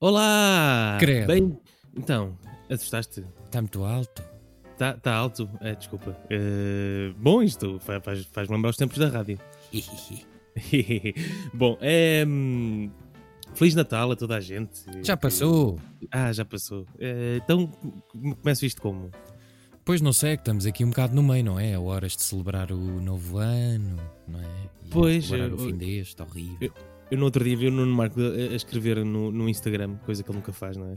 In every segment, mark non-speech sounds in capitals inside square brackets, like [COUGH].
Olá! Credo. Bem, então, assustaste? Está muito alto. Está tá alto? É, desculpa. Eh, bom, isto fa- faz, faz lembrar os tempos da rádio. [LAUGHS] bom, é. hum, Feliz Natal a toda a gente. Já passou. Ah, já passou. Eh, então, come- começo isto como? Pois não sei, que estamos aqui um bocado no meio, não é? Horas de celebrar o novo ano, não é? E Pois, Celebrar eu- o fim deste, horrível. Eu no outro dia vi o Nuno Marco a, escrever no, no Instagram, coisa que ele nunca faz, não é?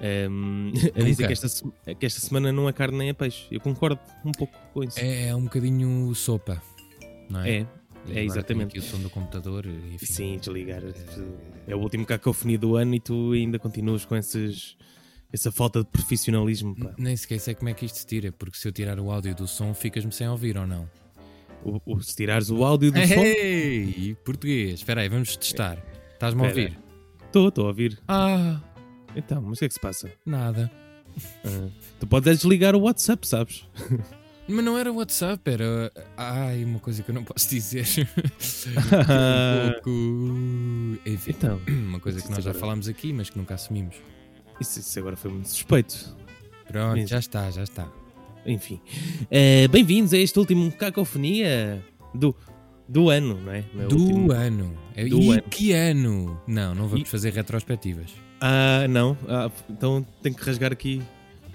Ehm, [LAUGHS] a dizer que esta, que esta semana não é carne nem é peixe. Eu concordo um pouco com isso. É, é um bocadinho sopa, não é? É, é exatamente. Aqui o som do computador, enfim. Sim, desligar. É o último cacofonia do ano e tu ainda continuas com esses, essa falta de profissionalismo. pá. Nem sequer sei como é que isto se tira, porque se eu tirar o áudio do som, ficas-me sem ouvir ou não? O, o- se tirares o áudio do som. Ei, português, espera aí, vamos testar. Estás-me a ouvir? Estou, estou a ouvir. Ah, Então, mas o que é que se passa? nada. Ah, tu podes é desligar o WhatsApp, sabes? Mas não era WhatsApp, era. Ai, uma coisa que eu não posso dizer. um [LAUGHS] pouco. Enfim, Então, [CLEARS THROAT] uma coisa que nós já agora- falámos aqui, mas que nunca assumimos. isso, isso agora foi muito suspeito. Pronto, Mesmo. já está, já está. Enfim. Eh, Bem-vindos a este último cacofonia do, do ano, não é? Não é Do último- ano. Do e ano. que ano? Não, não vamos E- fazer retrospectivas. Ah, não. Ah, então tenho que rasgar aqui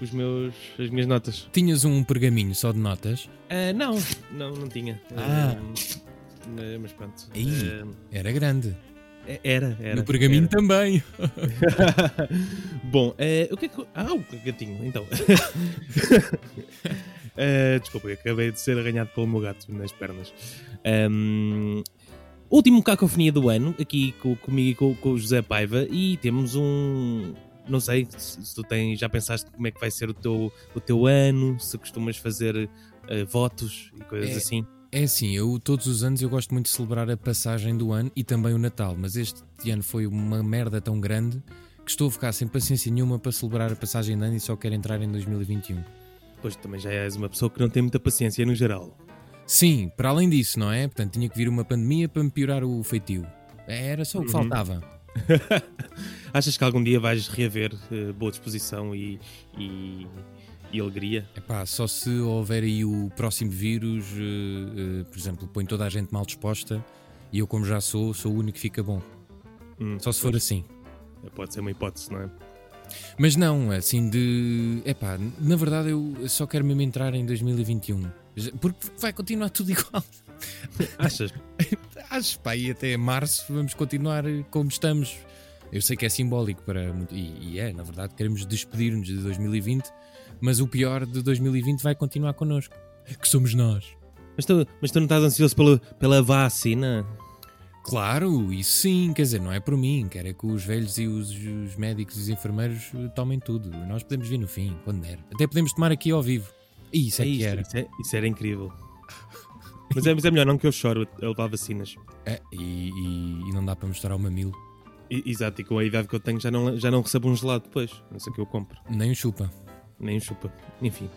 os meus, as minhas notas. Tinhas um pergaminho só de notas? Ah, não, não, não tinha. Ah. Ah, mas pronto. Ah, Era grande. Era, era. no pergaminho era. também. [LAUGHS] Bom, eh, o que é que. Ah, o gatinho, então. Eh, [LAUGHS] desculpa, eu acabei de ser arranhado pelo meu gato nas pernas. Ahm, último cacofonia do ano, aqui co- comigo e com, com o José Paiva, e temos um. Não sei se, se tu tens, já pensaste como é que vai ser o teu, o teu ano, se costumas fazer eh, votos e coisas É. assim. É assim, eu todos os anos eu gosto muito de celebrar a passagem do ano e também o Natal, mas este ano foi uma merda tão grande que estou a ficar sem paciência nenhuma para celebrar a passagem de ano e só quero entrar em 2021. Pois também já és uma pessoa que não tem muita paciência no geral. Sim, para além disso, não é? Portanto, tinha que vir uma pandemia para me piorar o feitio. Era só o que Uhum. faltava. [LAUGHS] Achas que algum dia vais reaver eh, boa disposição e, e, e alegria? Epá, só se houver aí o próximo vírus, eh, eh, por exemplo, põe toda a gente mal disposta e eu, como já sou, sou o único que fica bom. Hum, Só se for assim. Pode ser uma hipótese, não é? Mas não, assim de. Epá, na verdade eu só quero mesmo entrar em 2021. Já- Porque vai continuar tudo igual. [LAUGHS] Achas? Acho, pá, e até março vamos continuar como estamos. Eu sei que é simbólico para. E, e é, na verdade, queremos despedir-nos de 2020, mas o pior de 2020 vai continuar connosco. Que somos nós. Mas tu, mas tu não estás ansioso pela, pela vacina? Claro, isso sim, quer dizer, não é por mim, quero é que os velhos e os, os médicos e os enfermeiros tomem tudo. Nós podemos vir no fim, quando der. Até podemos tomar aqui ao vivo. E isso é, que isso, era. Isso, é- isso era incrível. Mas é, mas é melhor não que eu choro a levar vacinas. É, e, e- e não dá para mostrar o mamilo, E- exato, e com a idade que eu tenho já não, já não recebo um gelado depois. Não sei o que eu compro. nem o chupa. Nem chupa. Enfim.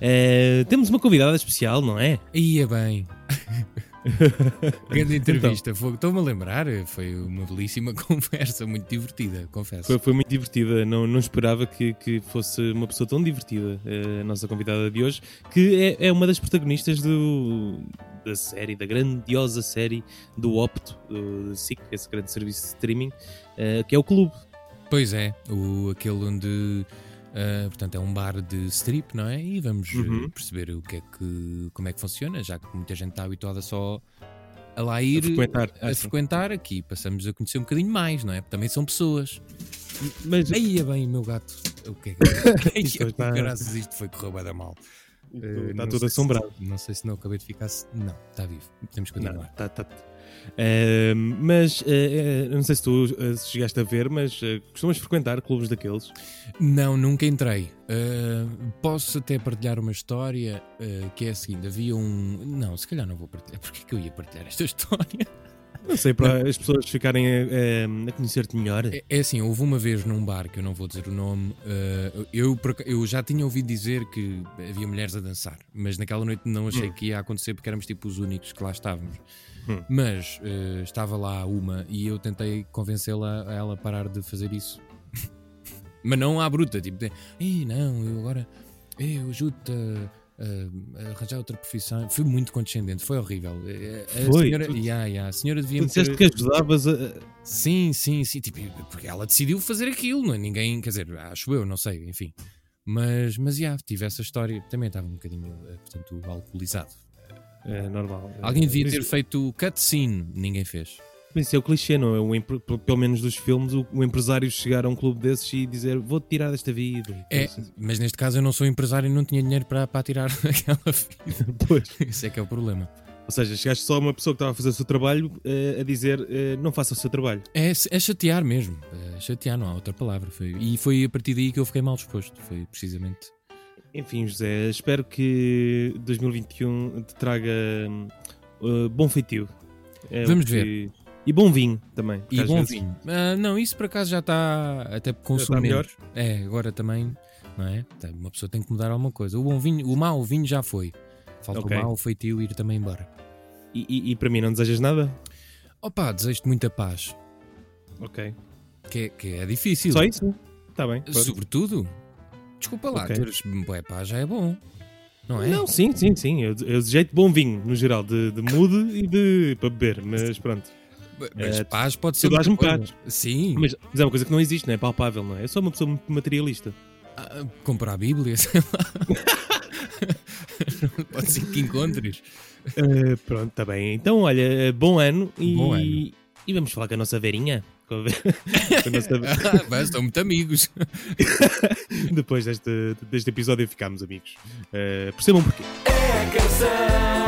Eh, temos uma convidada especial, não é? Ia bem. [LAUGHS] Grande entrevista. Foi- Estou-me a lembrar, foi uma belíssima [LAUGHS] conversa, muito divertida, confesso. Foi, foi muito divertida. Não, não esperava que, que fosse uma pessoa tão divertida, eh, a nossa convidada de hoje, que é, é uma das protagonistas do, da série, da grandiosa série do Opto, do SIC, esse grande serviço de streaming, eh, que é o Clube. Pois é, o, aquele onde. Ah, portanto, é um bar de strip, não é? E vamos eh, Uhum. perceber o que é que, como é que funciona, já que muita gente está habituada só a lá ir A frequentar. a Ah, frequentar aqui. Passamos a conhecer um bocadinho mais, não é? Porque também são pessoas. Mas Aí é bem, meu gato. O que é que. [LAUGHS] Isto Ai, está- graças isto foi correr da mal. está Eh, não tudo assombrado. Se, não sei se não acabei de ficar. Não, está vivo. Temos que Não, continuar. tá, tá. Eh, mas eh, não sei se tu eh, chegaste a ver, mas costumas frequentar clubes daqueles. Não, nunca entrei. Uh, posso até partilhar uma história uh, que é a seguinte: havia um. Não, se calhar não vou partilhar. Porquê que eu ia partilhar esta [LAUGHS] história? Não sei, para as pessoas ficarem a, a- a conhecer-te melhor. É, é assim, houve uma vez num bar que eu não vou dizer o nome. uh, eu, eu já tinha ouvido dizer que havia mulheres a dançar, mas naquela noite não achei Hum. que ia acontecer porque éramos tipo os únicos que lá estávamos. Hum. Mas uh, estava lá uma e eu tentei convencê-la a ela parar de fazer isso. [LAUGHS] Mas não à bruta, tipo, de, Ih, não, eu agora eu ajudo-te a arranjar outra profissão. Fui muito condescendente, foi horrível. A, a Foi? senhora, Tu- yeah, yeah, a senhora devia Tu me disseste ter- que ajudavas a. Sim, sim, sim. Tipo, porque ela decidiu fazer aquilo, não é? Ninguém, quer dizer, acho eu, não sei, enfim. Mas, mas, já, tive essa história. Também estava um bocadinho, eh, portanto, alcoolizado. É normal. Alguém devia Mas ter feito cutscene, ninguém fez. Mas isso é o clichê, não é? O Pelo menos dos filmes, o, o empresário chegar a um clube desses e dizer vou-te tirar desta vida. É, mas neste caso eu não sou empresário e não tinha dinheiro para, para tirar [LAUGHS] aquela vida. [LAUGHS] Pois. Isso é que é o problema. Ou seja, chegaste só a uma pessoa que estava a fazer o seu trabalho eh, a dizer eh, não faça o seu trabalho. É, é chatear mesmo. É chatear, não há outra palavra. Foi, e foi a partir daí que eu fiquei mal disposto. Foi precisamente. Enfim, José, espero que 2021 te traga eh, bom feitio. É Vamos que- ver. E bom vinho também. E bom vezes- vinho. Ah, não, isso por acaso já está até consumo está melhor? É, agora também, não é? Tá, Uma pessoa tem que mudar alguma coisa. O bom vinho, o mau vinho já foi. Falta Ok. o mau, o feitio ir também embora. E, e- e para mim não desejas nada? Opa, desejo-te muita paz. Ok. Que é, que é difícil. Só isso? Está bem. pronto. Sobretudo. Desculpa lá, Ok. teres bué paz já é bom. Não é? Não, sim, sim, sim. Eu, eu desejo bom vinho, no geral, de, de mude e de para beber, mas pronto. Mas É, paz pode ser. tu dás-me paz. Sim. Mas, mas é uma coisa que não existe, não é palpável, não é? Eu sou uma pessoa muito materialista. Ah, comprar a Bíblia, [LAUGHS] sei lá. [LAUGHS] pode ser que encontres. Eh, pronto, está bem. Então, olha, bom ano e, Bom ano. e vamos falar com a nossa Verinha. Com a [LAUGHS] com a nossa- Ah, mas são muito amigos. Depois deste, deste episódio ficámos amigos. Eh, percebam porquê. É a canção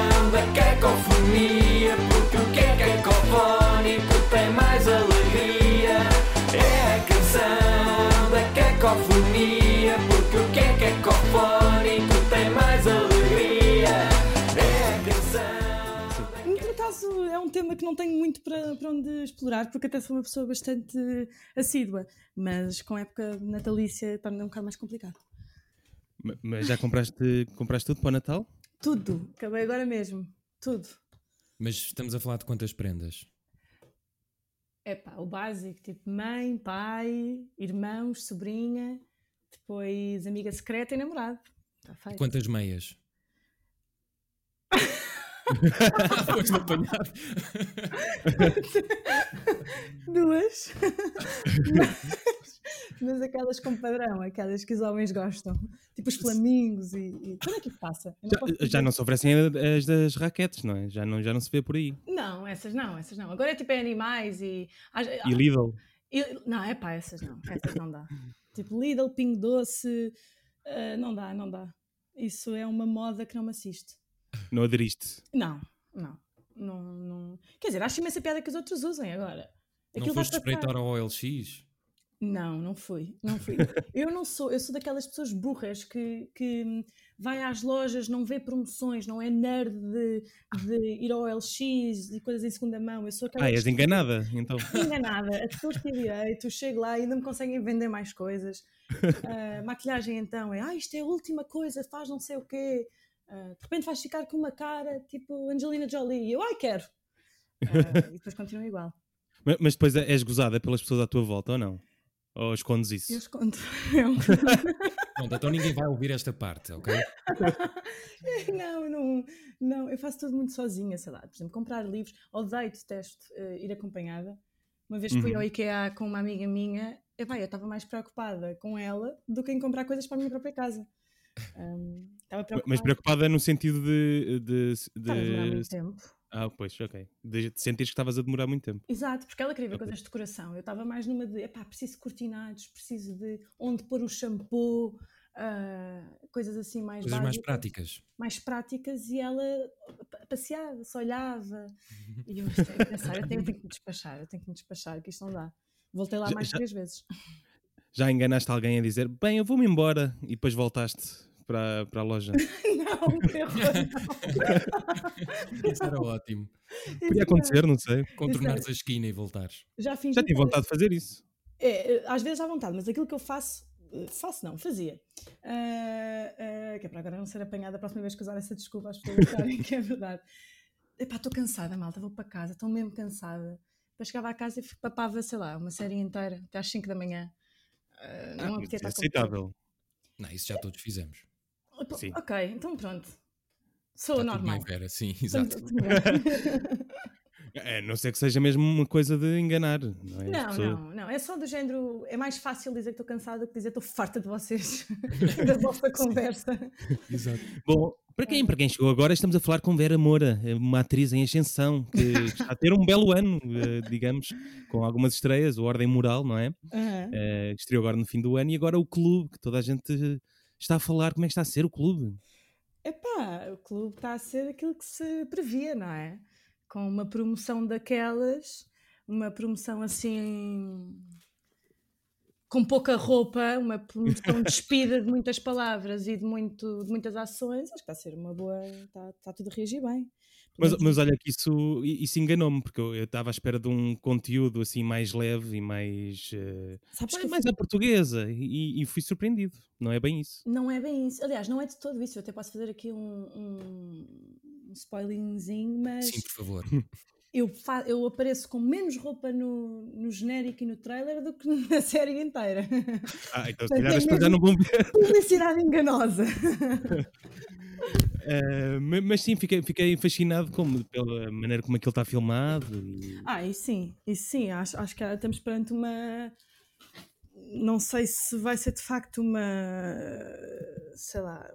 é um tema que não tenho muito para, para onde explorar, porque até sou uma pessoa bastante assídua, mas com a época natalícia torna um bocado mais complicado. Ma- Mas já compraste, compraste tudo para o Natal? Tudo, acabei agora mesmo, tudo. Mas estamos a falar de quantas prendas? É pá, o básico, tipo mãe, pai, irmãos, sobrinha, depois amiga secreta e namorado. Está feito. Quantas meias? Foste apanhado. Duas. mas, mas aquelas com padrão, aquelas que os homens gostam. Tipo os flamingos e. e... Quando é que isso passa? Já, já não se oferecem as das raquetes, não é? Já não, já não se vê por aí. Não, essas não, essas não. Agora é tipo é animais e. E Lidl. e- Não, é pá, essas não. Essas não dá. Tipo Lidl, Pingo Doce. ah, não dá, não dá. Isso é uma moda que não me assiste. Não aderiste. Não, não. Não, não. Quer dizer, acho imensa piada que os outros usem agora. Não Aquilo vai foste espreitar ao OLX? Não, não fui, não fui. [LAUGHS] Eu não sou, eu sou daquelas pessoas burras que, que vai às lojas, não vê promoções, não é nerd de, de ir ao LX e coisas em segunda mão. Eu sou aquela Ah, és pessoa enganada, então. [LAUGHS] enganada. As pessoas têm direito, chego lá e ainda me conseguem vender mais coisas. [LAUGHS] Ah, maquilhagem então é, ah, isto é a última coisa, faz não sei o quê. Ah, de repente vais ficar com uma cara tipo Angelina Jolie. E eu, ai, quero. [LAUGHS] Ah, e depois continua igual. Mas, mas depois és gozada pelas pessoas à tua volta, ou não? Ou escondes isso? Eu escondo. [LAUGHS] É um- [LAUGHS] Pronto, então ninguém vai ouvir esta parte, ok? não, não, não, eu faço tudo muito sozinha, sei lá. Por exemplo, comprar livros, odeio, detesto eh, ir acompanhada. Uma vez fui Uhum. ao IKEA com uma amiga minha, epá, eu estava mais preocupada com ela do que em comprar coisas para a minha própria casa. Estava preocupada. Mas preocupada no sentido de. de, Estava a demorar de... muito tempo. Ah, pois, ok. De de sentires que estavas a demorar muito tempo. Exato, porque ela queria ver coisas de decoração. Eu estava mais numa de, epá, preciso de cortinados, preciso de onde pôr o shampoo, ah, coisas assim mais Coisas mais básicas. práticas. mais práticas e ela pa- passeava, se olhava. E eu é [LAUGHS] pensar, eu tenho, eu tenho que me despachar, eu tenho que me despachar, que isto não dá. Voltei lá Já- mais já- três vezes. Já enganaste alguém a dizer, bem, eu vou-me embora, e depois voltaste para, para a loja. [LAUGHS] não, que horror, não. Isso era ótimo. Podia acontecer, não sei. Contornares a esquina e voltares. Já fingi. Já tive vontade de fazer isso. É, é, às vezes à vontade, mas aquilo que eu faço, eh, faço não, fazia. Ah, ah, que é para agora não ser apanhada a próxima vez que usar essa desculpa às pessoas acharem que é verdade. Epá, estou cansada, malta, vou para casa, estou mesmo cansada. Depois chegava à casa e papava, sei lá, uma série inteira, até às 5 da manhã. Ah, não apetecia é aceitável. Não, isso já todos fizemos. Sim. Ok, então pronto. Sou Está normal. Vera, sim, exato. [LAUGHS] É, a não ser que seja mesmo uma coisa de enganar. Não, é? Não, pessoas- não, não. É só do género. É mais fácil dizer que estou cansada do que dizer estou farta de vocês. [LAUGHS] da vossa [LAUGHS] conversa. exato. Bom, para quem, para quem chegou agora, estamos a falar com Vera Moura, uma atriz em ascensão, que está a ter um belo ano, eh, digamos, com algumas estreias, o Ordem Moral, não é? Eh, que estreou agora no fim do ano, e agora o clube, que toda a gente está a falar como é que está a ser o clube. Epá, o clube está a ser aquilo que se previa, não é? Com uma promoção daquelas, uma promoção assim. com pouca roupa, uma promoção [LAUGHS] despida de muitas palavras e de, muito, de muitas ações, acho que está a ser uma boa. está, está tudo a reagir bem. Mas, mas olha que isso, isso enganou-me, porque eu estava à espera de um conteúdo assim mais leve e mais, eh, Sabes que mais, eu mais à portuguesa, e, e fui surpreendido. Não é bem isso. Não é bem isso. Aliás, não é de todo isso. Eu até posso fazer aqui um, um, um spoilingzinho, mas Sim, por favor. [LAUGHS] eu, fa- eu apareço com menos roupa no, no genérico e no trailer do que [LAUGHS] na série inteira. Ah, então se calhar é as pessoas já não vão ver. Publicidade enganosa. [LAUGHS] Ma- mas sim, fiquei, fiquei fascinado como, pela maneira como aquilo está filmado. E... Ah, e sim, e sim, acho, acho que estamos perante uma. Não sei se vai ser de facto uma. sei lá.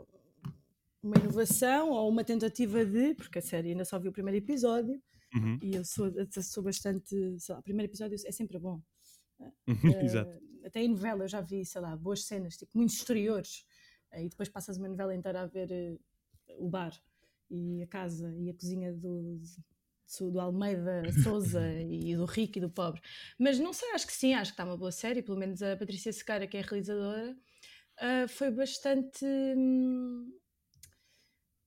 uma inovação ou uma tentativa de. porque a série ainda só viu o primeiro episódio Uhum, e eu sou, sou bastante. sei lá, o primeiro episódio é sempre bom. Exato. Eh, até em novela eu já vi, sei lá, boas cenas, tipo, muitos exteriores. E depois passas uma novela inteira a ver eh, o bar e a casa e a cozinha do, do, Almeida Souza [LAUGHS] e do rico e do pobre. Mas não sei, acho que sim, acho que está uma boa série. Pelo menos a Patrícia Sequeira, que é a realizadora, ah, foi bastante. hum,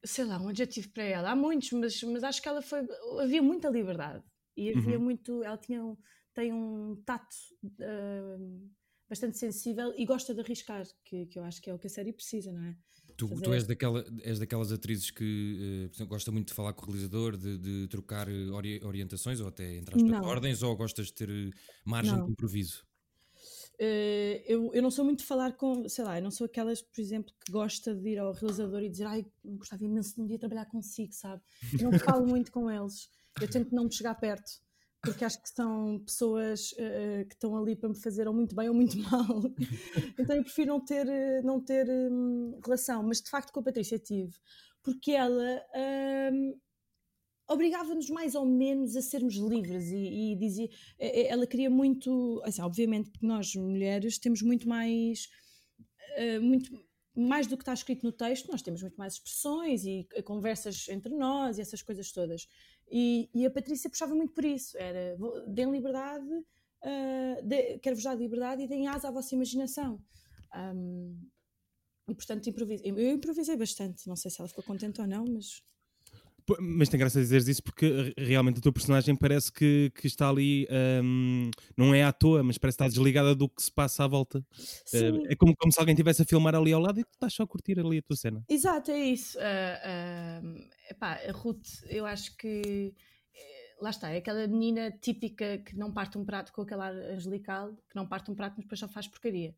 sei lá, um adjetivo para ela. Há muitos, mas, mas acho que ela foi. Havia muita liberdade e havia Uhum. muito. Ela tinha, um- tem um tato ah, bastante sensível e gosta de arriscar, que, que eu acho que é o que a série precisa, não é? Tu, tu és, daquela, és daquelas atrizes que exemplo, gosta muito de falar com o realizador, de, de trocar eh, ori- orientações ou até entre aspas, Não. ordens, ou gostas de ter eh, margem Não. de improviso? Eh, eu, eu não sou muito de falar com, sei lá, eu não sou aquelas, por exemplo, que gosta de ir ao realizador e dizer ai, gostava imenso de um dia trabalhar consigo, sabe? Eu não falo muito com eles, eu tento não me chegar perto, porque acho que são pessoas eh, que estão ali para me fazer ou muito bem ou muito [LAUGHS] mal. então eu prefiro não ter, eh, não ter hum, relação, mas de facto com a Patrícia tive, porque ela. hum, obrigava-nos mais ou menos a sermos livres e, e dizia ela queria muito assim, obviamente que nós mulheres temos muito mais eh, muito mais do que está escrito no texto nós temos muito mais expressões e conversas entre nós e essas coisas todas. E, e a Patrícia puxava muito por isso. Era "Vou- deem liberdade dê- quero-vos dar liberdade e deem asa à vossa imaginação. Ahm, e portanto improvisei. eu improvisei bastante. Não sei se ela ficou contente ou não mas Mas tem graça dizeres isso porque re- realmente o teu personagem parece que, que está ali, hum, não é à toa, mas parece estar desligada do que se passa à volta. Sim. Eh, é como, como se alguém estivesse a filmar ali ao lado e tu estás só a curtir ali a tua cena. Exato, é isso. Ah, ah, epá, a Ruth, eu acho que eh, lá está, é aquela menina típica que não parte um prato com aquela angelical, que não parte um prato, mas depois só faz porcaria.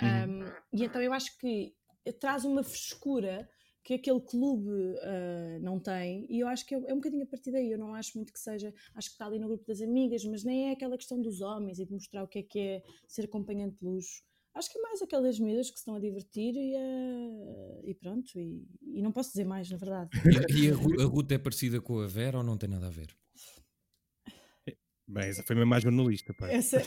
Um, e então eu acho que traz uma frescura que aquele clube ah, não tem, e eu acho que é, é um bocadinho a partir daí. Eu não acho muito que seja, acho que está ali no grupo das amigas, mas nem é aquela questão dos homens e de mostrar o que é que é ser acompanhante de luxo. Acho que é mais aquelas miúdas que se estão a divertir e, ah, e pronto. E, e não posso dizer mais, na verdade. E, e a Ruth é parecida com a Vera ou não tem nada a ver? Bem, essa foi mesmo mais jornalista, pá. Essa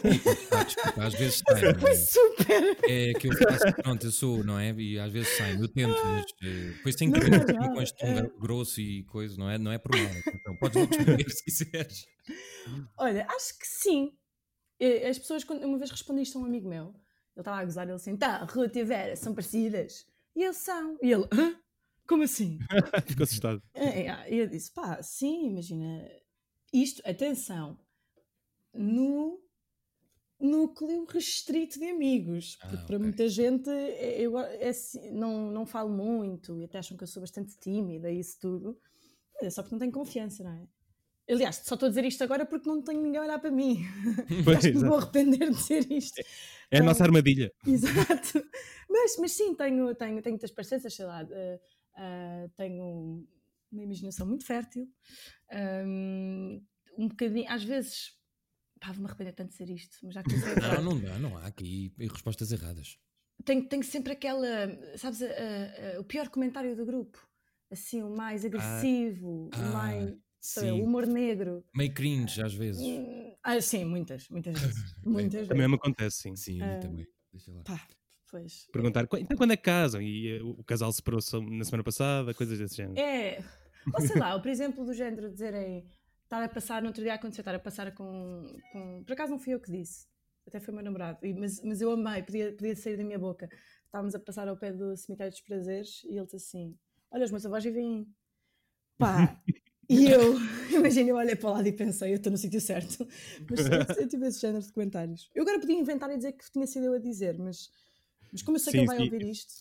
Ah, desculpa, às vezes sai. é? [LAUGHS] super. É que eu faço, pronto, eu sou, não é? E às vezes sai, eu tento, mas eh, depois faz assim, mal, com este tom é. grosso e coisa, não é? Não é mal. Então, podes logo responder se quiseres. Olha, acho que sim. As pessoas, quando uma vez respondi isto a um amigo meu, ele estava a gozar, ele assim, tá, Ruth e Vera são parecidas. E eles são. E ele, hã? Como assim? [LAUGHS] Ficou assustado. É, é, E eu disse, pá, sim, imagina. Isto, atenção, no núcleo restrito de amigos. Ah, Porque para muita gente é- eu é assim, não, não falo muito e até acham que eu sou bastante tímida e isso tudo. Mas é só porque não tenho confiança, não é? Aliás, só estou a dizer isto agora porque não tenho ninguém a olhar para mim. Pois, [LAUGHS] Acho que me vou arrepender de dizer isto. É a nossa armadilha. Exato. Mas, mas sim, tenho, tenho, tenho muitas parecenças, sei lá, eh, eh, tenho uma imaginação muito fértil, um, um bocadinho, às vezes, pá, vou-me arrepender tanto de ser isto, mas já comecei a Não, não dá, não há aqui respostas erradas. tenho, tenho sempre aquela, sabes, a- a- a- o pior comentário do grupo, assim, o mais agressivo, Ah, o mais, sei, sim. o humor negro. Meio cringe às vezes. Hum, Ah, sim, muitas, muitas vezes. [LAUGHS] Muitas Também vezes. me acontece, sim. Sim, Ah. também. Deixa lá. Pá, pois. Perguntar "Qu- então quando é que casam? E eh, o casal separou-se na semana passada, coisas desse género. É, ou sei lá, ou por exemplo, do género de dizerem estar a passar, no outro dia aconteceu, estar a passar com, com. Por acaso não fui eu que disse, até foi o meu namorado, mas, mas eu amei, podia, podia sair da minha boca. Estávamos a passar ao pé do cemitério dos prazeres e ele disse assim: Olha, os meus avós vivem. aí." Pá! E [LAUGHS] eu, imagina, eu olhei para o lado e pensei, eu estou no sítio certo. Mas eu, eu tive esse género de comentários. Eu agora podia inventar e dizer que tinha sido eu a dizer, mas, mas como eu sei que Sim, ele vai sim. ouvir isto.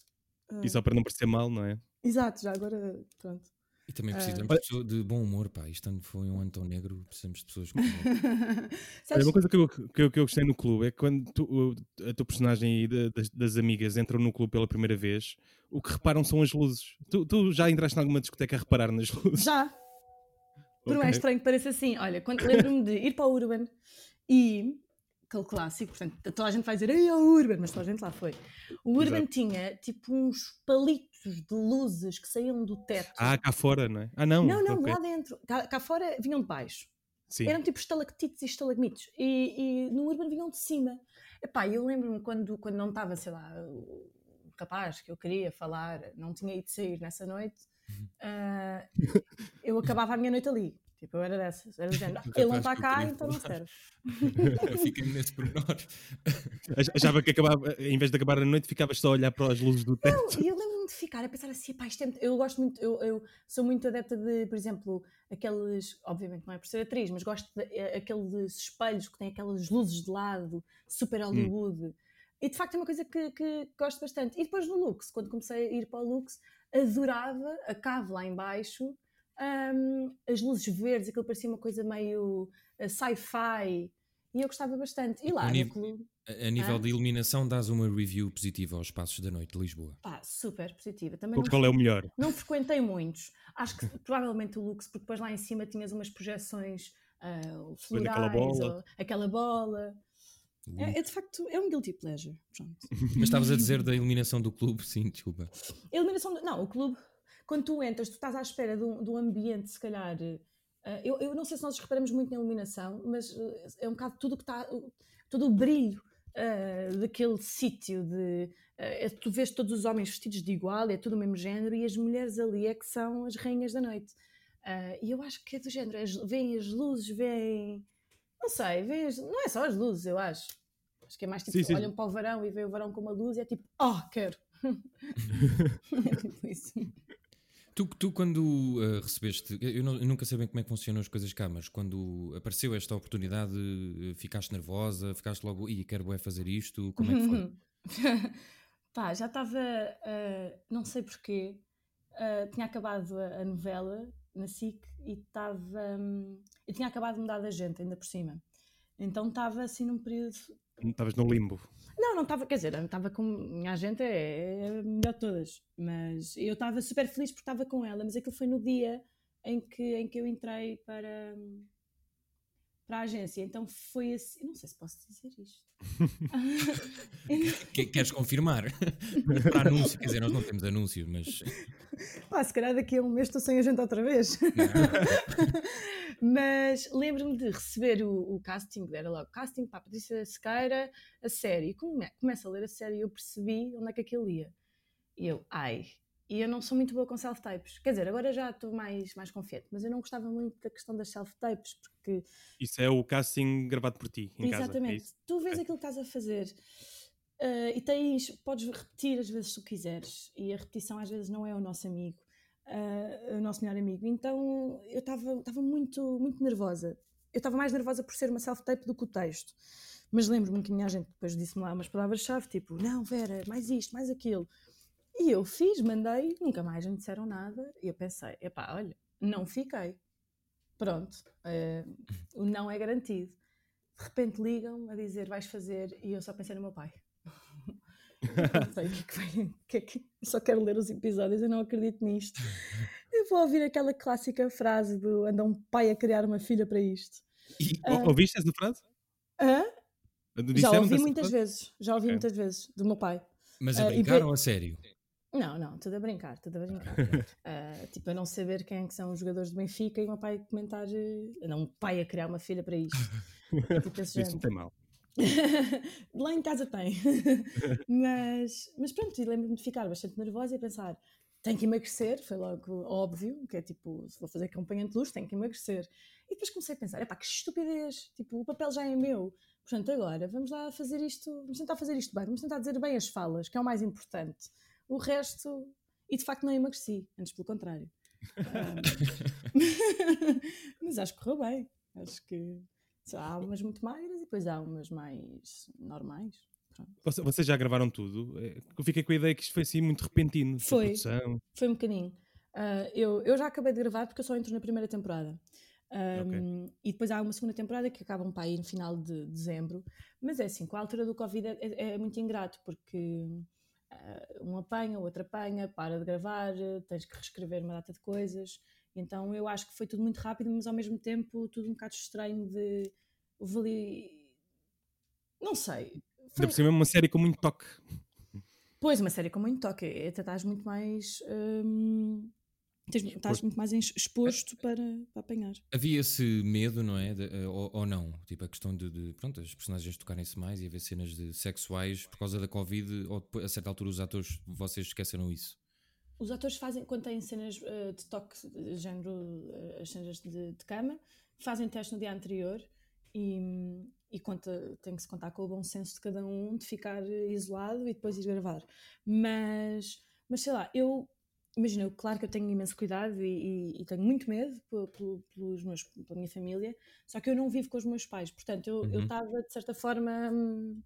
ah, E só para não parecer mal, não é? Exato, já agora, pronto. E também Ah. precisamos Olha- de, bom humor, pá. Isto ano foi um ano tão negro, precisamos de pessoas com humor. [LAUGHS] Olha, uma coisa que eu, que, eu, que eu gostei no clube é que quando tu- o- a tua personagem da- das, das amigas entram no clube pela primeira vez, o que reparam são as luzes. Tu, tu já entraste em alguma discoteca a reparar nas luzes? já, [LAUGHS] por Ok. mais estranho que pareça assim, olha, quando lembro-me de ir para o Urban e aquele clássico, portanto, toda a gente vai dizer, ei, é o Urban, mas toda a gente lá foi. O Urban Exato. tinha tipo uns palitos de luzes que saíam do teto. Ah, cá fora, não é? Ah, não. não, não, ok. lá dentro. Cá, cá fora vinham de baixo. Sim. Eram tipo estalactites e estalagmites. E, e no Urban vinham de cima. Epá, eu lembro-me quando, quando não estava, sei lá, o rapaz que eu queria falar, não tinha ido sair nessa noite, ah, eu acabava a minha noite ali. Tipo, eu era dessas. Era do género, "Ah, ele não está cá, então não falar." serve. [LAUGHS] Fiquei-me nesse pormenor. [LAUGHS] Ach- Achava que acabava, em vez de acabar a noite, ficavas só a olhar para as luzes do teto. Não, e eu lembro-me de ficar a pensar assim, pá, isto é muito... Eu gosto muito, eu, eu sou muito adepta de, por exemplo, aqueles, obviamente não é por ser atriz, mas gosto de, eh, aqueles espelhos que têm aquelas luzes de lado, super Hollywood. E de facto é uma coisa que, que gosto bastante. E depois no Lux, quando comecei a ir para o Lux, adorava a cave lá embaixo, hum, as luzes verdes, aquilo parecia uma coisa meio eh, sci-fi. E eu gostava bastante. E lá no nível- clube, A, a nível Ah? de iluminação, dás uma review positiva aos Passos da Noite de Lisboa. pá, super positiva. Também Qual, é o melhor? Não frequentei muitos. Acho que [LAUGHS] provavelmente o Lux, porque depois lá em cima tinhas umas projeções daquela florais, bola. ou aquela bola. Uh. É, é de facto, é um guilty pleasure. Pronto. [LAUGHS] Mas estavas a dizer da iluminação do clube, sim, desculpa. A iluminação, do- não, o clube, quando tu entras, tu estás à espera de um, de um ambiente, se calhar. ah, eu, eu não sei se nós reparamos muito na iluminação, mas ah, é um bocado tudo que está, todo o brilho ah, daquele sítio de. é- tu vês todos os homens vestidos de igual, é tudo o mesmo género, e as mulheres ali é que são as rainhas da noite. E eu acho que é do género, as, veem as luzes, veem. Não sei, veem as- não é só as luzes, eu acho. Acho que é mais tipo, Sim, sim. olham para o verão e veem o verão com uma luz e é tipo, oh, quero. [LAUGHS] é tipo isso. Tu, tu quando uh, recebeste, eu, não- eu nunca sei bem como é que funcionam as coisas cá, mas quando apareceu esta oportunidade, uh, ficaste nervosa, ficaste logo, ih, quero bué fazer isto, como é que foi? [LAUGHS] Pá, já estava, ah, não sei porquê, ah, tinha acabado a, a novela na SIC e estava. hum, eu tinha acabado de mudar de agente, ainda por cima. Então estava assim num período. Estavas no limbo. Não, não estava, quer dizer, eu estava com. Minha agente é, é a melhor de todas, mas eu estava super feliz porque estava com ela, mas aquilo foi no dia em que, em que eu entrei para. Para a agência, então foi assim. eu Não sei se posso dizer isto. [LAUGHS] Que- Queres confirmar? [LAUGHS] Para anúncio, quer dizer, nós não temos anúncios, mas Pá, se calhar daqui a um mês estou sem a gente outra vez. [LAUGHS] Mas lembro-me de receber o, o casting, era logo casting para a Patrícia Sequeira, a série. E come, começo a ler a série e eu percebi onde é que aquilo ia. E eu, ai. E eu não sou muito boa com self-tapes. Quer dizer, agora já estou mais, mais confiante, mas eu não gostava muito da questão das self-tapes, porque Isso é o casting gravado por ti, em casa. é Exatamente. tu vês Ok. aquilo que estás a fazer ah, e tens, podes repetir às vezes se tu quiseres, e a repetição às vezes não é o nosso amigo, ah, o nosso melhor amigo. Então eu estava estava muito, muito nervosa. Eu estava mais nervosa por ser uma self-tape do que o texto. Mas lembro-me que a minha gente depois disse-me lá umas palavras-chave, tipo, não, Vera, mais isto, mais aquilo. E eu fiz, mandei, nunca mais me disseram nada. E eu pensei, epá, olha, não fiquei. Pronto, eh, o não é garantido. de repente ligam a dizer vais fazer e eu só pensei no meu pai. [LAUGHS] não sei o que é que vai. que é que- só quero ler os episódios, eu não acredito nisto. [LAUGHS] Eu vou ouvir aquela clássica frase do anda um pai a criar uma filha para isto. E- Ou- Ouviste essa frase? Hã? Já ouvi muitas frase? vezes, já ouvi muitas vezes do meu pai. mas a e brincar pe- ou a sério? Não, não, tudo a brincar, tudo a brincar. [LAUGHS] Ah, tipo, a não saber quem é que são os jogadores do Benfica e o meu pai comentar, eh, não, um pai a criar uma filha para isto. tipo esse [LAUGHS] Isso não tem mal. [LAUGHS] Lá em casa tem. mas, mas pronto, e lembro-me de ficar bastante nervosa e pensar, tenho que emagrecer, foi logo óbvio, que é tipo, se vou fazer campanha de luz, tenho que emagrecer. E depois comecei a pensar, epá, que estupidez, tipo, o papel já é meu. Portanto, agora vamos lá fazer isto, vamos tentar fazer isto bem, vamos tentar dizer bem as falas, que é o mais importante. O resto, e de facto não emagreci, antes pelo contrário. [LAUGHS] [LAUGHS] Mas acho que correu bem. Acho que lá, há umas muito magras e depois há umas mais normais. Pronto. Vocês já gravaram tudo? É, Eu fiquei com a ideia que isto foi assim muito repentino. Foi. Foi um bocadinho. Ah, eu, eu já acabei de gravar porque eu só entro na primeira temporada. Um, E depois há uma segunda temporada que acabam para ir no final de dezembro. Mas é assim, com a altura do Covid é, é- é muito ingrato porque ah, um apanha, o outro apanha, para de gravar, tens que reescrever uma data de coisas. Então eu acho que foi tudo muito rápido, mas ao mesmo tempo tudo um bocado estranho de. Houve ali. Não sei. Foi, por cima é uma série com muito toque. Pois, uma série com muito toque, até estás muito mais. hum, tens- estás muito mais ex- exposto para, para apanhar. Havia esse medo, não é? De- eh, ou, ou não? Tipo, a questão de, de, pronto, as personagens tocarem-se mais e haver cenas de sexuais por causa da Covid, ou depois, a certa altura os atores, vocês esqueceram isso? Os atores fazem, quando têm cenas eh, de toque, de género, eh, as cenas de, de cama, fazem teste no dia anterior e, e conta, tem que se contar com o bom senso de cada um, de ficar isolado e depois ir gravar. Mas, mas sei lá, eu imagina, eu, claro que eu tenho imenso cuidado e, e- e tenho muito medo pe- pe- pelos meus, pela minha família, só que eu não vivo com os meus pais, portanto eu Uhum. estava de certa forma hum,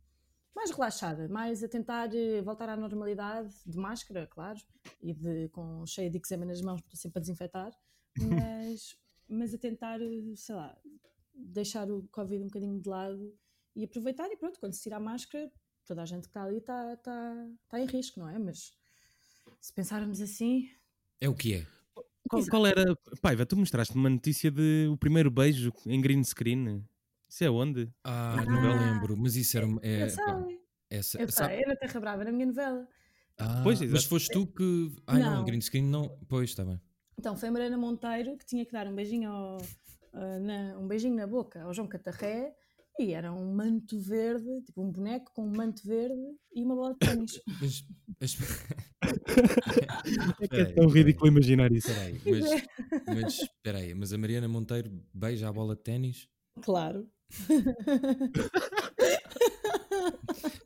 mais relaxada, mais a tentar eh, voltar à normalidade, de máscara, claro, e de, com cheia de eczema nas mãos, porque estou sempre a desinfetar, [LAUGHS] mas, mas a tentar, eh, sei lá, deixar o Covid um bocadinho de lado e aproveitar e pronto, quando se tira a máscara, toda a gente que está ali está tá, tá em risco, não é? Mas se pensarmos assim, É o que é. Qual, qual era. Paiva, tu mostraste uma notícia de o primeiro beijo em green screen. Isso é onde? Ah, Ah, não me lembro, mas isso era. É, eu sei, essa, eu sei, era Terra Brava na minha novela. Ah, Pois, mas foste tu que. Ah, não, Não. em green screen não. Pois, está bem. Então foi a Mariana Monteiro que tinha que dar um beijinho, ao, ah, na- um beijinho na boca ao João Catarré e era um manto verde, tipo um boneco com um manto verde e uma bola de ténis. [COUGHS] Mas, mas, [LAUGHS] É que é tão ridículo imaginar isso. espera aí, mas, mas espera aí, mas a Mariana Monteiro beija a bola de ténis? claro. [LAUGHS]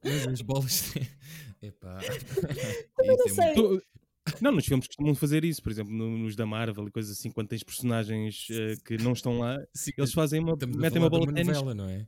Mas as bolas. Epá. Também não é sei. Tu- Não, nos filmes costumam fazer isso, por exemplo, no- nos da Marvel e coisas assim, quando tens personagens eh, que não estão lá, Sim, eles fazem uma, metem uma bola de ténis. não é?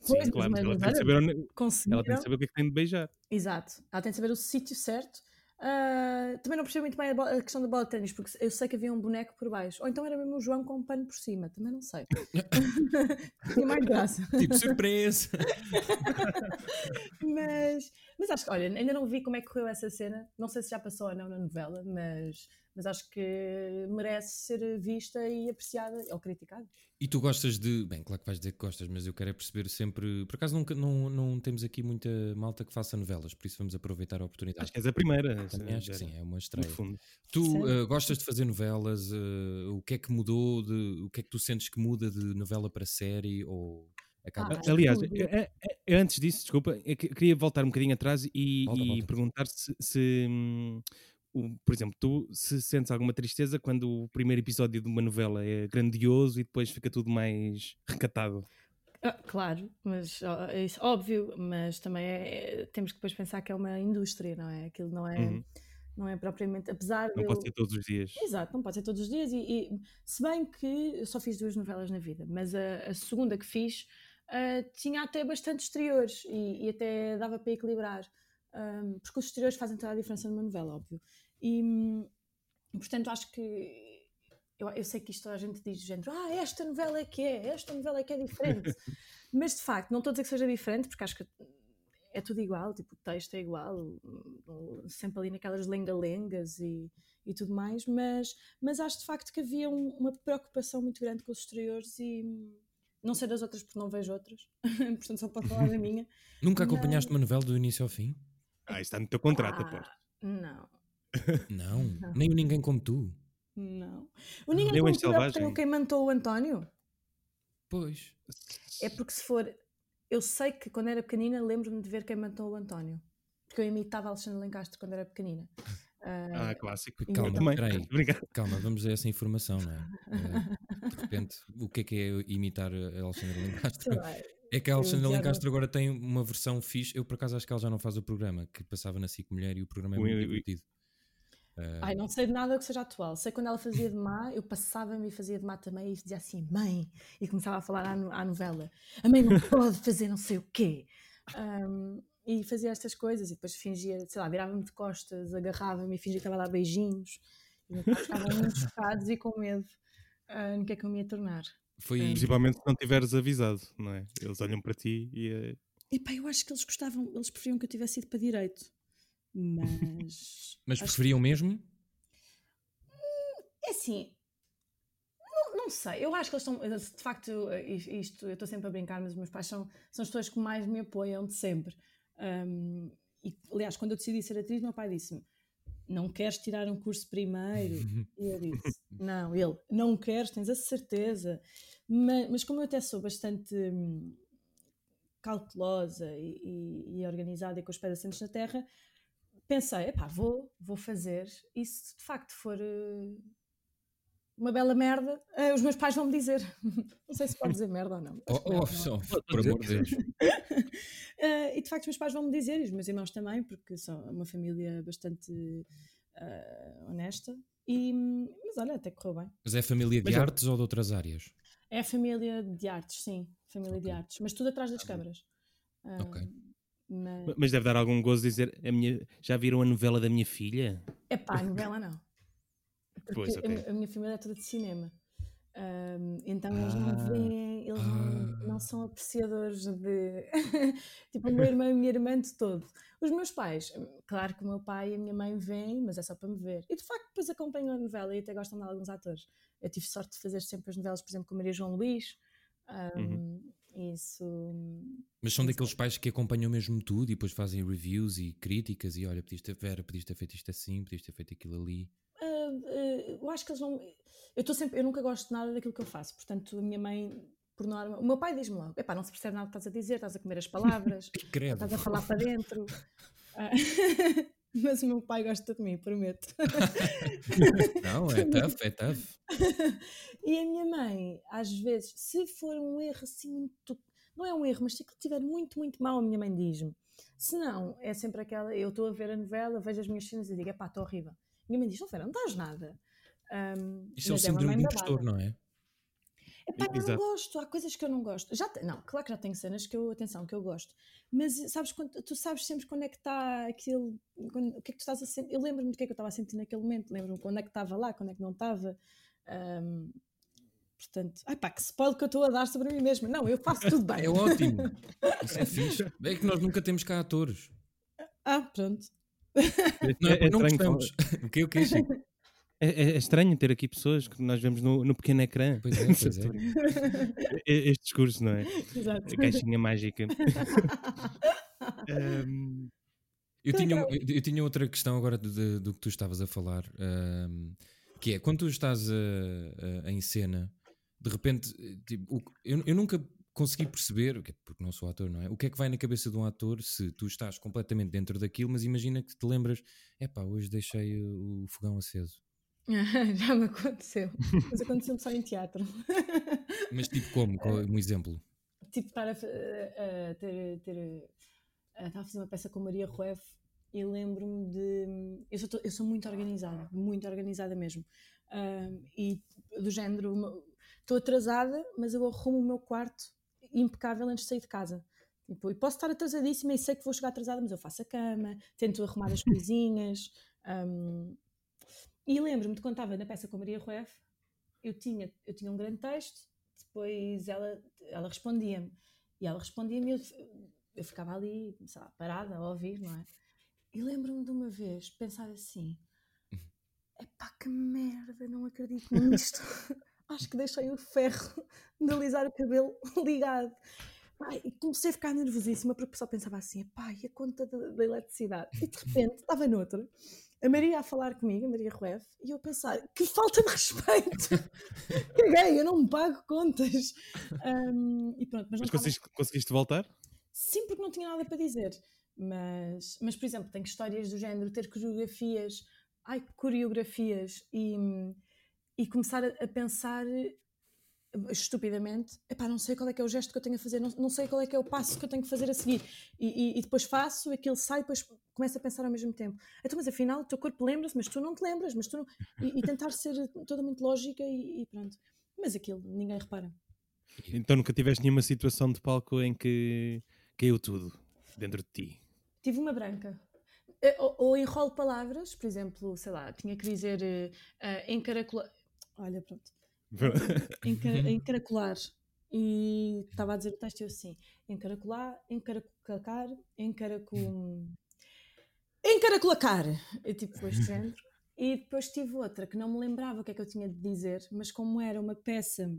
Sim, claro, ela tem, saber onde- ela tem de saber o que é que tem de beijar. Exato. Ela tem de saber o sítio certo. Ah, também não percebo muito bem a, bo- a questão da bola de ténis, porque eu sei que havia um boneco por baixo. Ou então era mesmo o João com um pano por cima, também não sei. [LAUGHS] [LAUGHS] Tinha mais graça. Tipo, surpresa! [LAUGHS] Mas, mas acho que, olha, ainda não vi como é que correu essa cena. Não sei se já passou ou não na novela, mas, mas acho que merece ser vista e apreciada ou criticada. E tu gostas de. Bem, claro que vais dizer que gostas, mas eu quero é perceber sempre. Por acaso nunca, não, não temos aqui muita malta que faça novelas, por isso vamos aproveitar a oportunidade. Acho que és a primeira. Também acho que sim, é uma estreia. fundo. Tu eh, gostas de fazer novelas? eh, o que é que mudou? De, o que é que tu sentes que muda de novela para série? Ou acaba Ah, por- Aliás, é- é- é- antes disso, desculpa, eu que- queria voltar um bocadinho atrás e, Volta, e volta. perguntar se, se, hum, por exemplo, tu se sentes alguma tristeza quando o primeiro episódio de uma novela é grandioso e depois fica tudo mais recatado. Ah, claro, mas é isso, óbvio, mas também é- é- temos que depois pensar que é uma indústria, não é? Aquilo não é, Uhum. não é propriamente, apesar de Não eu- pode ser todos os dias. Exato, não pode ser todos os dias. E, e se bem que eu só fiz duas novelas na vida, mas a, a segunda que fiz ah, tinha até bastante exteriores e, e até dava para equilibrar. Ahm, porque os exteriores fazem toda a diferença numa novela, óbvio. E hum, portanto acho que Eu, eu sei que isto a gente diz do género, ah, esta novela é que é, esta novela é que é diferente. [LAUGHS] Mas de facto, não estou a dizer que seja diferente, porque acho que é tudo igual, tipo, o texto é igual, sempre ali naquelas lenga-lengas e, e tudo mais, mas, mas acho de facto que havia um- uma preocupação muito grande com os exteriores e hum, não sei das outras porque não vejo outras, [LAUGHS] portanto só para falar da minha. [LAUGHS] Nunca acompanhaste uma novela do início ao fim? Ah, isso está no teu contrato, Ah, aposto. não, Não. [LAUGHS] Nem o Ninguém Como Tu. não. O Ninguém Nem Como Tu é porque Selvagem. o Quem Mantou o António? Pois. É porque se for. Eu sei que quando era pequenina lembro-me de ver quem matou o António. Porque eu imitava Alexandre Lencastre quando era pequenina. Ah, Ah, clássico. Calma, Também. peraí. [LAUGHS] Obrigado. Calma, vamos a essa informação, não é? [LAUGHS] Eh, de repente, o que é que é imitar a Alexandra Lencastre? [LAUGHS] É que a Alexandra Lencastre agora tem uma versão fixe. Eu, por acaso, acho que ela já não faz o programa, que passava na SIC Mulher e o programa é Ui, muito ui, ui. divertido. Eh, Ai, não sei de nada que seja atual. Sei quando ela fazia de má, eu passava-me e fazia de má também e dizia assim, mãe, e começava a falar à, no- à novela. A mãe não pode fazer não sei o quê. Ahm, e fazia estas coisas e depois fingia, sei lá, virava-me de costas, agarrava-me e fingia que estava a dar beijinhos. E ficavam muito [LAUGHS] chocados e com medo ah, no que é que eu me ia tornar. foi. Principalmente se não tiveres avisado, não é? Eles olham para ti e é. E pá, eu acho que eles gostavam, eles preferiam que eu tivesse ido para direito. Mas. [LAUGHS] Mas preferiam mesmo? É assim, não, não sei, eu acho que eles estão, de facto, isto, eu estou sempre a brincar, mas os meus pais são, são as pessoas que mais me apoiam de sempre. Um, e, aliás, quando eu decidi ser atriz, meu pai disse-me: Não queres tirar um curso primeiro? [LAUGHS] E eu disse: Não, ele, não queres, tens a certeza. Mas, mas como eu até sou bastante hum, cautelosa e, e- e organizada e com os pés assentos na terra, pensei: epá, vou, vou fazer. E se de facto for. eh, uma bela merda, eh, os meus pais vão me dizer. [LAUGHS] Não sei se pode dizer merda ou não. Oh, merda oh, não. só, por amor de Deus. [LAUGHS] Eh, e de facto, os meus pais vão me dizer, e os meus irmãos também, porque são uma família bastante eh, honesta. E, mas olha, até correu bem. Mas é família de Mas é- artes ou de outras áreas? É a família de artes, sim, família de Ok. artes, mas tudo atrás das câmaras. Ok. Mas, Mas deve dar algum gozo dizer: a minha... já viram a novela da minha filha? epá, a novela não. Porque Pois, a ok. mi- a, minha família é toda de cinema. Ahm, então eles não Ah. veem, eles Ah. não, não são apreciadores de. [LAUGHS] tipo, o meu irmão e a minha irmã de todo. Os meus pais, claro que o meu pai e a minha mãe veem, mas é só para me ver. E de facto, depois acompanham a novela e até gostam de alguns atores. Eu tive sorte de fazer sempre as novelas, por exemplo, com a Maria João Luís. Ahm, Uhum. Isso. Mas são daqueles pais que acompanham mesmo tudo e depois fazem reviews e críticas e olha, podias ter, Vera, podias ter feito isto assim, podias ter feito aquilo ali. Ah, eu acho que eles não. Eu estou sempre. Eu nunca gosto de nada daquilo que eu faço. Portanto, a minha mãe, por norma. O meu pai diz-me logo: epá, não se percebe nada que estás a dizer, estás a comer as palavras, [LAUGHS] estás a falar para dentro. [LAUGHS] Ah, [LAUGHS] mas o meu pai gosta de mim, prometo. Não, é tough, é tough. e a minha mãe, às vezes, se for um erro assim muito. Não é um erro, mas se estiver muito, muito mal, a minha mãe diz-me. Se não, é sempre aquela. Eu estou a ver a novela, vejo as minhas cenas e digo: epá, estou horrível. Minha mãe diz: não, Vera, não estás nada. Um, Isto é o mas uma síndrome do impostor, não é? Epá, eu não gosto, há coisas que eu não gosto. Já não, claro que já tenho cenas que eu, atenção, que eu gosto. Mas sabes quando, tu sabes sempre quando é que está aquilo, quando- o que é que tu estás a sentir. Eu lembro-me do que é que eu estava a sentir naquele momento, lembro-me quando é que estava lá, quando é que não estava. Ahm, portanto, ai pá, que spoiler que eu estou a dar sobre mim mesma. Não, eu faço tudo bem. [LAUGHS] É ótimo. [LAUGHS] Isso é fixe. É que nós nunca temos cá atores. Ah, pronto. Não é, É- é porque não estranho gostamos. O que o que Chico? [LAUGHS] É, é- é estranho ter aqui pessoas que nós vemos no, no pequeno ecrã. Pois é, pois é. [LAUGHS] Este discurso, não é? Exato. A caixinha mágica. [LAUGHS] Ahm, Eu Então, tinha, então- eu, eu tinha outra questão agora de- de- do que tu estavas a falar, ahm, que é quando tu estás a- a- em cena, de repente, tipo, o- eu, eu nunca consegui perceber, é- porque não sou ator, não é? O que é que vai na cabeça de um ator se tu estás completamente dentro daquilo, mas imagina que te lembras, epá, hoje deixei o fogão aceso. [LAUGHS] Já me aconteceu. Mas aconteceu-me só em teatro. [LAUGHS] Mas tipo como? Qual é um exemplo? tipo, estar a, a- a ter, ter a, estava a fazer uma peça com Maria Rueff e lembro-me de. Eu sou, eu sou muito organizada, muito organizada mesmo. Ahm, e do género, estou atrasada, mas eu arrumo o meu quarto impecável antes de sair de casa. Tipo, e posso estar atrasadíssima e sei que vou chegar atrasada, mas eu faço a cama, tento arrumar as [LAUGHS] coisinhas. ahm, e lembro-me de quando estava na peça com a Maria Rueff, eu tinha, eu tinha um grande texto, depois ela, ela respondia-me. E ela respondia-me e eu, eu ficava ali, sei lá, parada a ouvir, não é? E lembro-me de uma vez pensar assim: epá, que merda, não acredito nisto. [LAUGHS] Acho que deixei o ferro [LAUGHS] de alisar o cabelo [LAUGHS] ligado. Ai, e comecei a ficar nervosíssima porque só pensava assim: epá, e a conta da, da eletricidade? E de [LAUGHS] repente estava noutra. A Maria a falar comigo, a Maria Rueff, e eu a pensar: que falta de respeito! Caguei, eu não me pago contas. Um, e pronto, mas Mas conseguiste, conseguiste voltar? Sim, porque não tinha nada para dizer. Mas, mas, por exemplo, tenho histórias do género, ter coreografias, ai, coreografias e, e começar a, pensar eh, estupidamente, epá, não sei qual é que é o gesto que eu tenho a fazer, não, não sei qual é que é o passo que eu tenho que fazer a seguir. E, e- e depois faço, aquilo sai, depois começo a pensar ao mesmo tempo. Então, mas afinal, o teu corpo lembra-se, mas tu não te lembras, mas tu não... E, e tentar ser totalmente lógica e, pronto. Mas aquilo, ninguém repara. Então nunca tiveste nenhuma situação de palco em que caiu tudo dentro de ti. Tive uma branca. Eh, Ou, ou enrolo palavras, por exemplo, sei lá, tinha que dizer encaracolar. Olha, pronto. [LAUGHS] Enca- encaracolar. E estava a dizer o texto eu assim: encaracolar, encaracolar, encaraco. Encaracolacar! Eu tipo, este género. [LAUGHS] E depois tive outra que não me lembrava o que é que eu tinha de dizer, mas como era uma peça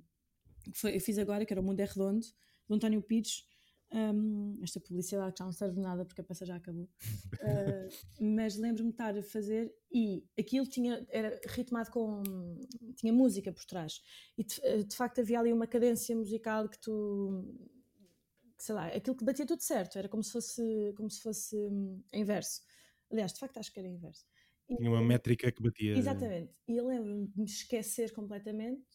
que foi- eu fiz agora, que era O Mundo é Redondo, do António Pires. Hum, esta publicidade que já não serve de nada porque a peça já acabou. Uh, [LAUGHS] mas lembro-me de estar a fazer e aquilo tinha, era ritmado com. tinha música por trás. E de, de facto havia ali uma cadência musical que tu. que, sei lá, aquilo que batia tudo certo, era como se fosse, como se fosse hum, em verso. Aliás, de facto acho que era em verso. E- Tinha uma métrica que batia. Exatamente. E eu lembro-me de me esquecer completamente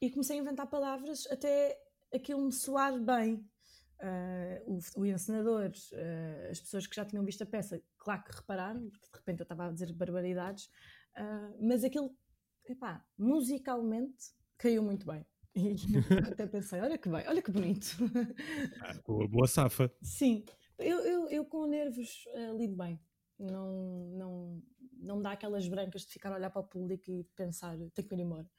e comecei a inventar palavras até aquilo me soar bem. Ah, o, o encenador, ah, as pessoas que já tinham visto a peça, claro que repararam, porque de repente eu estava a dizer barbaridades, ah, mas aquilo, epá, musicalmente caiu muito bem. [LAUGHS] E até pensei, olha que bem, olha que bonito. Ah, boa, boa safa. Sim, eu, eu, eu com nervos lido bem. Não, não, não me dá aquelas brancas de ficar a olhar para o público e pensar, tenho que ir embora.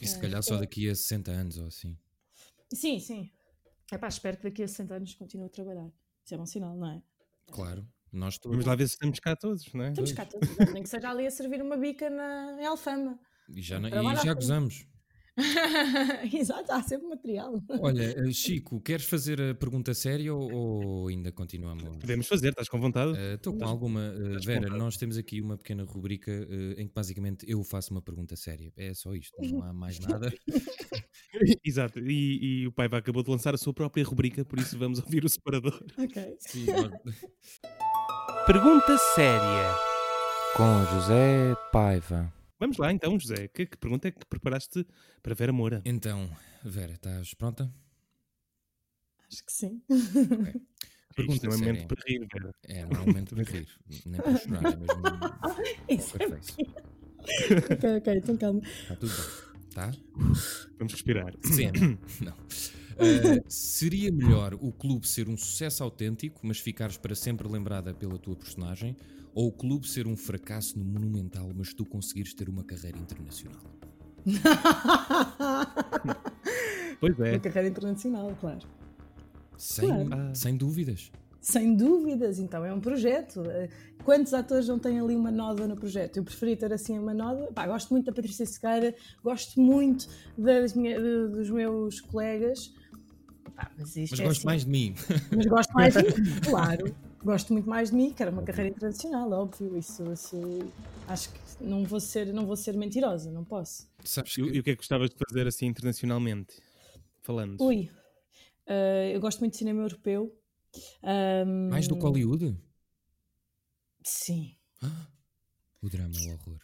E se É, calhar só daqui a 60 anos ou assim. Sim, sim. É pá, espero que daqui a 60 anos continue a trabalhar. Isso é bom sinal, não é? Claro, nós todos. Vamos lá ver se estamos cá todos, não é? Estamos cá todos, nem que seja ali a servir uma bica na, em Alfama. E já, não- e já gozamos. [LAUGHS] Exato, há sempre material. Olha, eh, [LAUGHS] Chico, queres fazer a pergunta séria ou, ou ainda continuamos? Podemos fazer, estás com vontade? Estou com alguma. eh, Vera, nós temos aqui uma pequena rubrica eh, em que basicamente eu faço uma pergunta séria. É só isto, não há mais nada. [LAUGHS] Exato. E, e o pai acabou de lançar a sua própria rubrica, por isso vamos ouvir o separador. ok. Sim, Pergunta séria com José Paiva. Vamos lá então, José. Que, que pergunta é que preparaste para Vera Moura? Então, Vera, estás pronta? Acho que sim. Pergunta Isto não é séria. momento para rir, Vera. É, não é momento para rir, nem para chorar, é mesmo. [LAUGHS] Isso é ok, ok, então calma. Está tudo bem. Tá? Vamos respirar. Cena. [CLEARS THROAT] Não. Uh, seria melhor o clube ser um sucesso autêntico, mas ficares para sempre lembrada pela tua personagem, ou o clube ser um fracasso no Monumental, mas tu conseguires ter uma carreira internacional? [LAUGHS] Pois é. Uma carreira internacional, claro. Sem, Claro. sem dúvidas. Sem dúvidas, então é um projeto. Eh, Quantos atores não têm ali uma noda no projeto? Eu preferi ter assim uma noda. Pá, gosto muito da Patrícia Sequeira, gosto muito das minha- de- dos meus colegas. Pá, mas isto Mas é gosto assim. mais de mim. Mas gosto mais de [LAUGHS] mim, claro. Gosto muito mais de mim, quero uma carreira internacional, óbvio. Isso, isso acho que não vou ser, não vou ser mentirosa, não posso. Sabes E, o- que e o que é que gostavas de fazer assim internacionalmente? Falando. Ui, eh, eu gosto muito de cinema europeu. Ahm, mais do que Hollywood? Sim, Ah, [GASPS] o drama, o horror.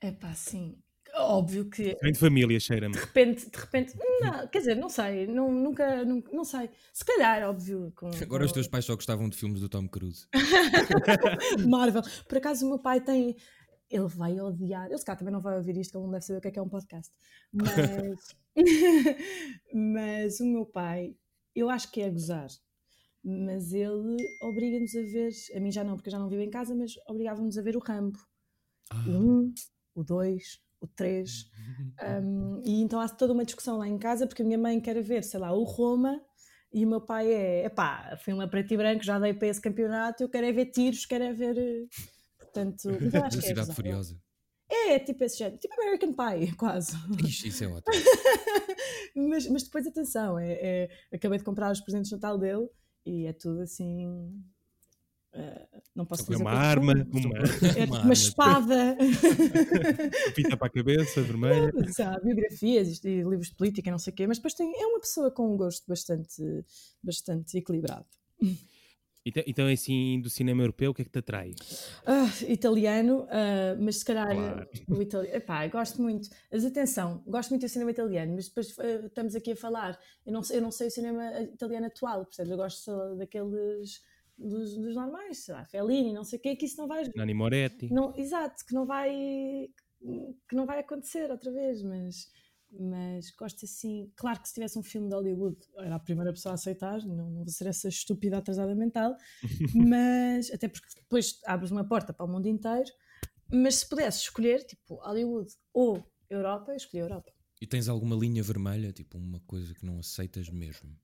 é pá, sim. Óbvio que Vem de família, cheira-me. de repente, de repente, não, quer dizer, não sei, não, nunca, nunca, não sei. Se calhar, óbvio, com, Agora os com teus pais só gostavam de filmes do Tom Cruise. [LAUGHS] Marvel. Por acaso o meu pai tem, ele vai odiar, ele se calhar também não vai ouvir isto, que ele não deve saber o que é que é um podcast, mas, [LAUGHS] mas o meu pai, eu acho que é gozar, mas ele obriga-nos a ver, a mim já não, porque eu já não vivo em casa, mas obrigava-nos a ver o Rambo. Ah, O 1, o 2, o 3. Um, e então há toda uma discussão lá em casa, porque a minha mãe quer ver, sei lá, o Roma, e o meu pai é, epá, filme a preto e branco, já dei para esse campeonato, eu quero é ver tiros, quero é ver. eh, Portanto, [LAUGHS] eu acho que é. Furiosa. É, é tipo esse género, tipo American Pie, [LAUGHS] quase. Ixi, isso é [LAUGHS] ótimo. mas, mas depois, atenção, é, é- acabei de comprar os presentes de Natal dele e é tudo assim. Eh, não posso dizer uma arma, uma [LAUGHS] É tipo Uma [LAUGHS] uma espada. fita para a cabeça, vermelha. Mas há biografias e livros de política não sei o quê, mas depois tem, é uma pessoa com um gosto bastante, bastante equilibrado. Então, então, assim, do cinema europeu, o que é que te atrai? Ah, italiano, ah, mas se calhar Claro. o italiano. Epá, gosto muito. Mas atenção, gosto muito do cinema italiano, mas depois ah, estamos aqui a falar. Eu não, sei- eu não sei o cinema italiano atual, percebes? Eu gosto só daqueles dos, dos normais, sei lá, Fellini, não sei o quê, que isso não vai. Nani Moretti. Não, exato, que não vai que não vai acontecer outra vez, mas, mas gosto assim. Claro que se tivesse um filme de Hollywood, era a primeira pessoa a aceitar, não, não vou ser essa estúpida atrasada mental, [LAUGHS] mas até porque depois abres uma porta para o mundo inteiro. Mas se pudesse escolher, tipo, Hollywood ou Europa, eu escolhi a Europa. E tens alguma linha vermelha, tipo uma coisa que não aceitas mesmo?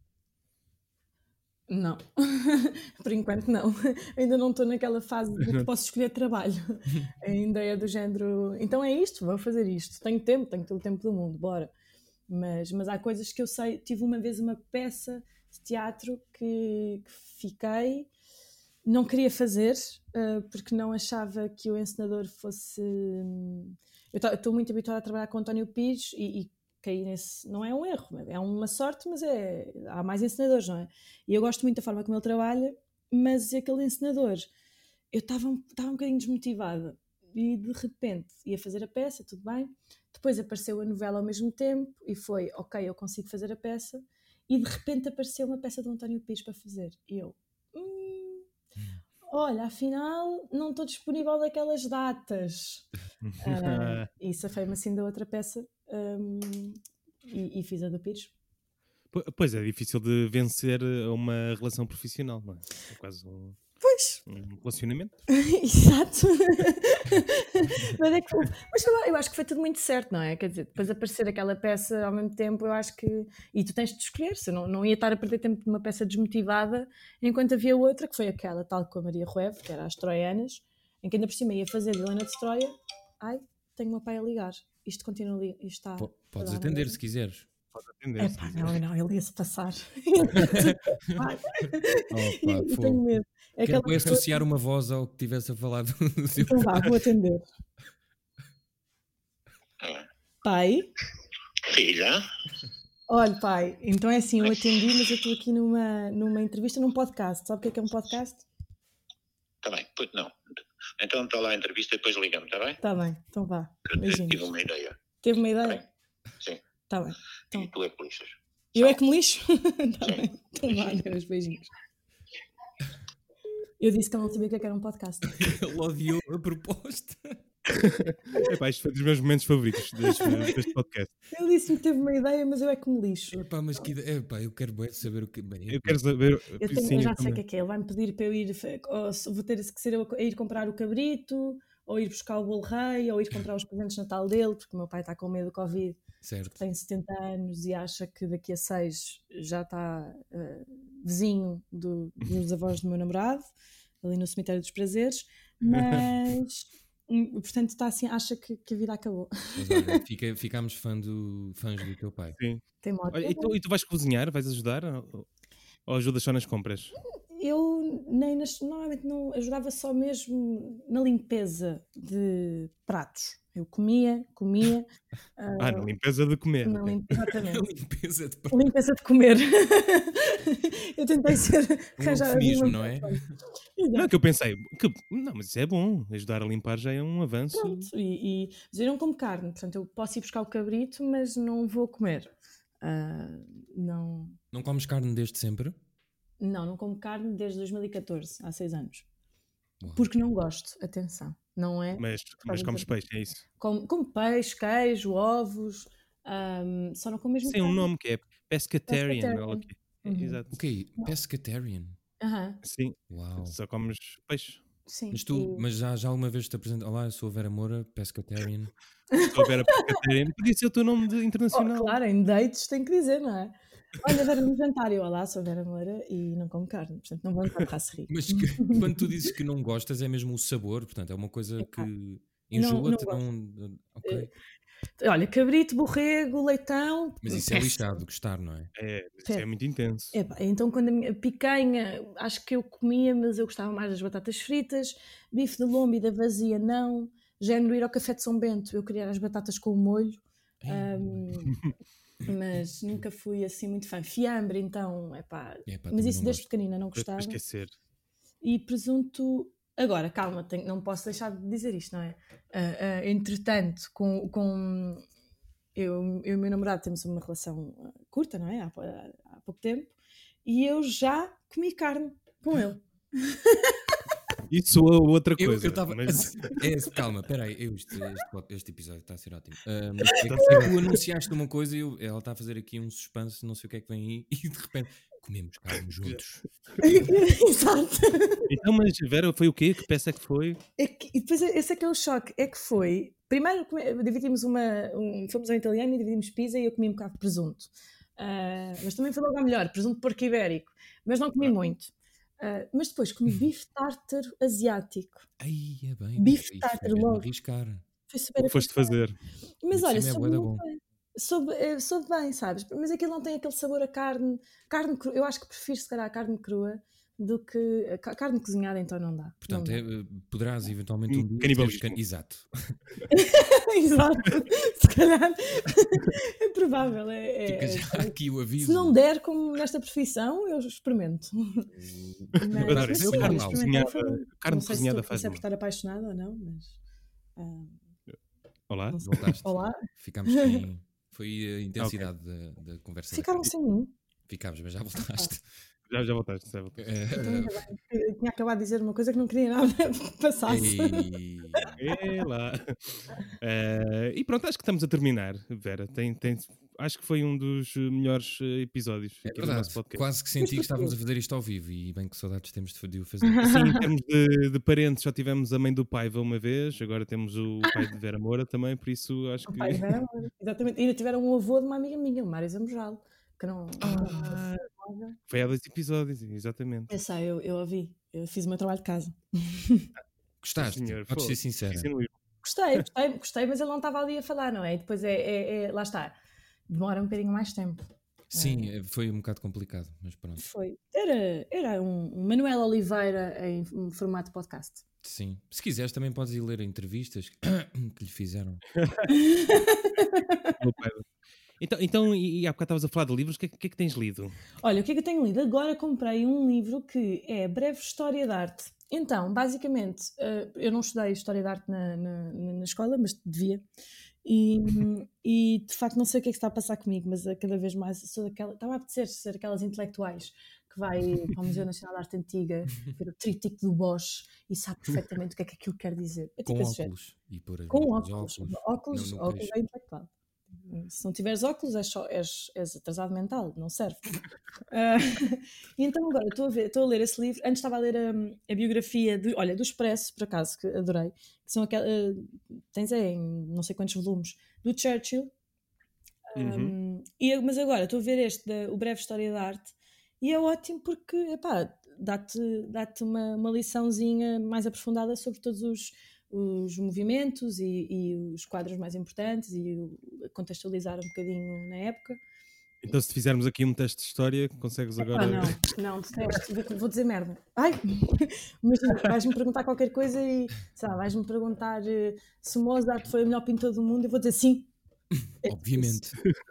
Não, [LAUGHS] por enquanto não. Ainda não estou naquela fase de que posso escolher trabalho. [LAUGHS] Ainda é do género. Então é isto, vou fazer isto. Tenho tempo, tenho todo o tempo do mundo, bora. Mas, mas há coisas que eu sei. Tive uma vez uma peça de teatro que, que fiquei, não queria fazer, eh, porque não achava que o encenador fosse. Eu estou muito habituada a trabalhar com António Pires e, e caí nesse. Não é um erro, é uma sorte, mas é, há mais encenadores, não é? E eu gosto muito da forma como ele trabalha, mas aquele encenador, eu estava um, um bocadinho desmotivada e de repente ia fazer a peça, tudo bem. Depois apareceu a novela ao mesmo tempo e foi, ok, eu consigo fazer a peça. E de repente apareceu uma peça do António Pires para fazer. E eu, "Hum, olha, afinal não estou disponível daquelas datas. [LAUGHS] Ah, e safei-me assim da outra peça hum, e, e fiz a do Pires. Po- Pois é, difícil de vencer uma relação profissional, não é? É quase um, Pois, um relacionamento. [LAUGHS] Exato. [LAUGHS] mas, é que, mas eu, acho que foi tudo muito certo, não é? Quer dizer, depois aparecer aquela peça ao mesmo tempo, eu acho que. E tu tens de escolher, se não, não ia estar a perder tempo numa peça desmotivada, enquanto havia outra, que foi aquela, tal com a Maria Ruev, que era as Troianas, em que ainda por cima ia fazer de Helena de Troia. Ai, tenho meu pai a ligar. Isto continua ali. Isto está. Po- Podes atender se quiseres. Atender, É pá, não, não, ele ia-se passar. [LAUGHS] Opa, e eu tenho medo. É Quero pessoa- associar uma voz ao que tivesse a falar do Então vá, vou atender. Pai? Filha, Olha, pai, então é assim, eu atendi, mas eu estou aqui numa, numa entrevista num podcast. Sabe o que é que é um podcast? está bem, pois não. Então está lá a entrevista e depois liga-me, está bem? Está bem, então vá. Eu tive Beijinhos. uma ideia. Teve uma ideia? bem? Sim. Está bem. Então. E tu é que lixas. Eu é que me lixo? [LAUGHS] Está bem. Então vá, adeus, beijinhos. Eu disse que eu não sabia o que é que era um podcast. [LAUGHS] Ele odiou a proposta. [LAUGHS] Epá, isto foi dos meus momentos favoritos deste, deste [LAUGHS] podcast. Ele disse-me que teve uma ideia, mas eu é que me lixo. Epá, mas que epá, eu quero bem saber o que. Bem, Eu quero saber. Eu, tenho- sim, eu já eu sei o que é que é. Ele vai-me pedir para eu ir. vou ter que ser eu a ir comprar o cabrito, ou ir buscar o bolo rei, ou ir comprar os presentes de Natal dele, porque o meu pai está com medo do Covid. Certo. tem 70 anos e acha que daqui a 6 já está eh, vizinho do- dos avós do meu namorado, ali no cemitério dos prazeres, [LAUGHS] mas portanto está assim, acha que, que a vida acabou. Mas olha, [LAUGHS] fica, ficámos fã do, fãs do teu pai. Sim. Tem moto. Olha, e, tu, e tu vais cozinhar? Vais ajudar? Ou, ou ajudas só nas compras? Eu nem nas, normalmente não ajudava só mesmo na limpeza de pratos. Eu comia, comia. [LAUGHS] Ah, na limpeza de comer. na lim- exatamente. [LAUGHS] Limpeza de Limpeza de comer. [LAUGHS] eu tentei ser. Um eufemismo, não é? Não, que eu pensei, que, não, mas isso é bom. Ajudar a limpar já é um avanço. Pronto, e, e- mas eu não como carne, portanto eu posso ir buscar o cabrito, mas não vou comer. Ah, não, Não comes carne desde sempre? Não, não como carne desde 2014, há seis anos. Uau. Porque não gosto, atenção, não é? Mas, mas comes peixe, é isso. Como, como peixe, queijo, ovos, ahm, só não como mesmo Tem um nome que é pescatarian. Pescatarian. ou o quê? Uhum. Exato. O quê? Pescatarian? Aham. Sim, Uau. só comes peixe. Sim. Mas tu, e- mas já, já alguma vez te apresento. Olá, eu sou a Vera Moura, pescatarian. [LAUGHS] Houver a Catarina, podia ser o teu nome de Oh, internacional. claro, em dates tem que dizer, não é? Olha, Vera, no jantar, eu, olá, sou Vera Moura e não como carne, portanto não vou entrar para se rir. Mas que- quando tu dizes que não gostas, é mesmo o sabor, portanto, é uma coisa Epá, que enjoa-te, não não. ok. Olha, cabrito, borrego, leitão. Mas isso é lixado, gostar, não é? É, isso é muito intenso. Epá, então, quando a minha picanha, acho que eu comia, mas eu gostava mais das batatas fritas, bife de lombo e da vazia, não. Género ir ao café de São Bento, eu queria as batatas com molho, ahm, mas nunca fui assim muito fã. Fiambre, então, epá, Epá, mas isso desde gosto. pequenina não gostava. esquecer. E presunto. Agora, calma, tenho- não posso deixar de dizer isto, não é? Ah, ah, entretanto, com, com eu, eu e o meu namorado temos uma relação ah, curta, não é? Há, pou- há pouco tempo, e eu já comi carne com ele. [LAUGHS] Isso ou outra Eu coisa. estava. mas- [LAUGHS] É, calma, peraí, eu, este, este, este episódio está a ser ótimo. Ah, mas é que tu anunciaste uma coisa e eu- ela está a fazer aqui um suspense, não sei o que é que vem aí, [LAUGHS] e de repente comemos carne [LAUGHS] juntos. Exato. Então, mas Vera, foi o quê? Que peça é que foi? É que- e depois esse é que é o choque, é que foi. Primeiro dividimos uma. um- fomos ao italiano e dividimos pizza e eu comi um bocado de presunto. Ah, mas também foi logo a melhor, presunto porco ibérico. Mas não comi muito. Ah, mas depois comi bife tártaro asiático. Ai, é bem. Bife isso tártaro é logo. arriscar. Foi O super que foste fazer? Mas olha, é soube, bom. bem. Soube, eh, soube bem, sabes? Mas aquilo não tem aquele sabor a carne. Carne crua. Eu acho que prefiro se calhar a carne crua do que. a ca- carne cozinhada, então não dá. Portanto, não é, dá. eh, poderás eventualmente Um um dia. canibalismo. can- Exato. [LAUGHS] [LAUGHS] Exato. Se calhar [LAUGHS] é provável. É, Fica é- já aqui o aviso. se não der como nesta profissão, eu experimento. Mas, sim, Carne cozinhada- foi carne não sei cozinhada se tu faz se é mal. por estar apaixonada ou não, mas. ah, Olá? não sei. Voltaste. Olá. Ficámos sem. Foi a intensidade da, da conversa. Ficaram sem mim. Ficámos, mas já voltaste. Já, já voltaste, já voltaste. Eh, Então. Eu tinha acabado de dizer uma coisa que não queria [LAUGHS] nada que passasse. e- É lá. Eh, e pronto, acho que estamos a terminar, Vera. Tem, tem, acho que foi um dos melhores eh, episódios É aqui do verdade, nosso podcast. quase que senti que [LAUGHS] estávamos a fazer isto ao vivo e bem que saudades temos de o fazer. Sim, em termos de, de parentes, já tivemos a mãe do Paiva uma vez, agora temos o pai de Vera Moura também, por isso acho O que. pai de Vera Moura. Exatamente. E ainda tiveram um avô de uma amiga minha, o Mário Zambojal, que não. Ah, foi há dois episódios, exatamente. Eu sei, eu, eu ouvi. Eu fiz o meu trabalho de casa. Gostaste? senhor, Podes ser sincera. Não- Gostei, gostei, gostei, mas ele não estava ali a falar, não é? E depois é, é- é- lá está. Demora um bocadinho mais tempo. Sim, eh, foi um bocado complicado, mas pronto. Foi. Era, era um, um Manuel Oliveira em um formato podcast. Sim. Se quiseres, também podes ir ler entrevistas [COUGHS] que lhe fizeram. [LAUGHS] [LAUGHS] Então, então e, e há bocado estavas a falar de livros, o que, é que- é que tens lido? Olha, o que é que eu tenho lido? Agora comprei um livro que é Breve História de Arte. Então, basicamente, eh, eu não estudei História de Arte na, na, na escola, mas devia. E, e de facto não sei o que é que está a passar comigo, mas cada vez mais sou daquela. Estava a apetecer ser aquelas intelectuais que vai para o Museu Nacional de Arte Antiga, ver o trítico do Bosch e sabe perfeitamente o que é que aquilo quer dizer. É tipo Com género. óculos. E por Com os óculos. Óculos, óculos queixo. é intelectual. Se não tiveres óculos, és, só, és, és atrasado mental, não serve. [LAUGHS] Ah, e [LAUGHS] então agora estou a, ver, estou a ler esse livro. Antes estava a ler a, a biografia de, olha, do Expresso, por acaso, que adorei. Que são aquelas. tens é em não sei quantos volumes, do Churchill. Uhum. Um, e, mas agora estou a ver este, da, o Breve História da Arte, e é ótimo porque epá, dá-te dá uma, uma liçãozinha mais aprofundada sobre todos os, os movimentos e, e os quadros mais importantes e contextualizar um bocadinho na época. Então, se fizermos aqui um teste de história, consegues agora. Ah, não, não. Vou- Vou dizer merda. Ai, [LAUGHS] imagina, vais-me perguntar qualquer coisa e, sei lá, vais-me perguntar eh, se Mozart foi o melhor pintor do mundo, eu vou dizer sim. É Obviamente.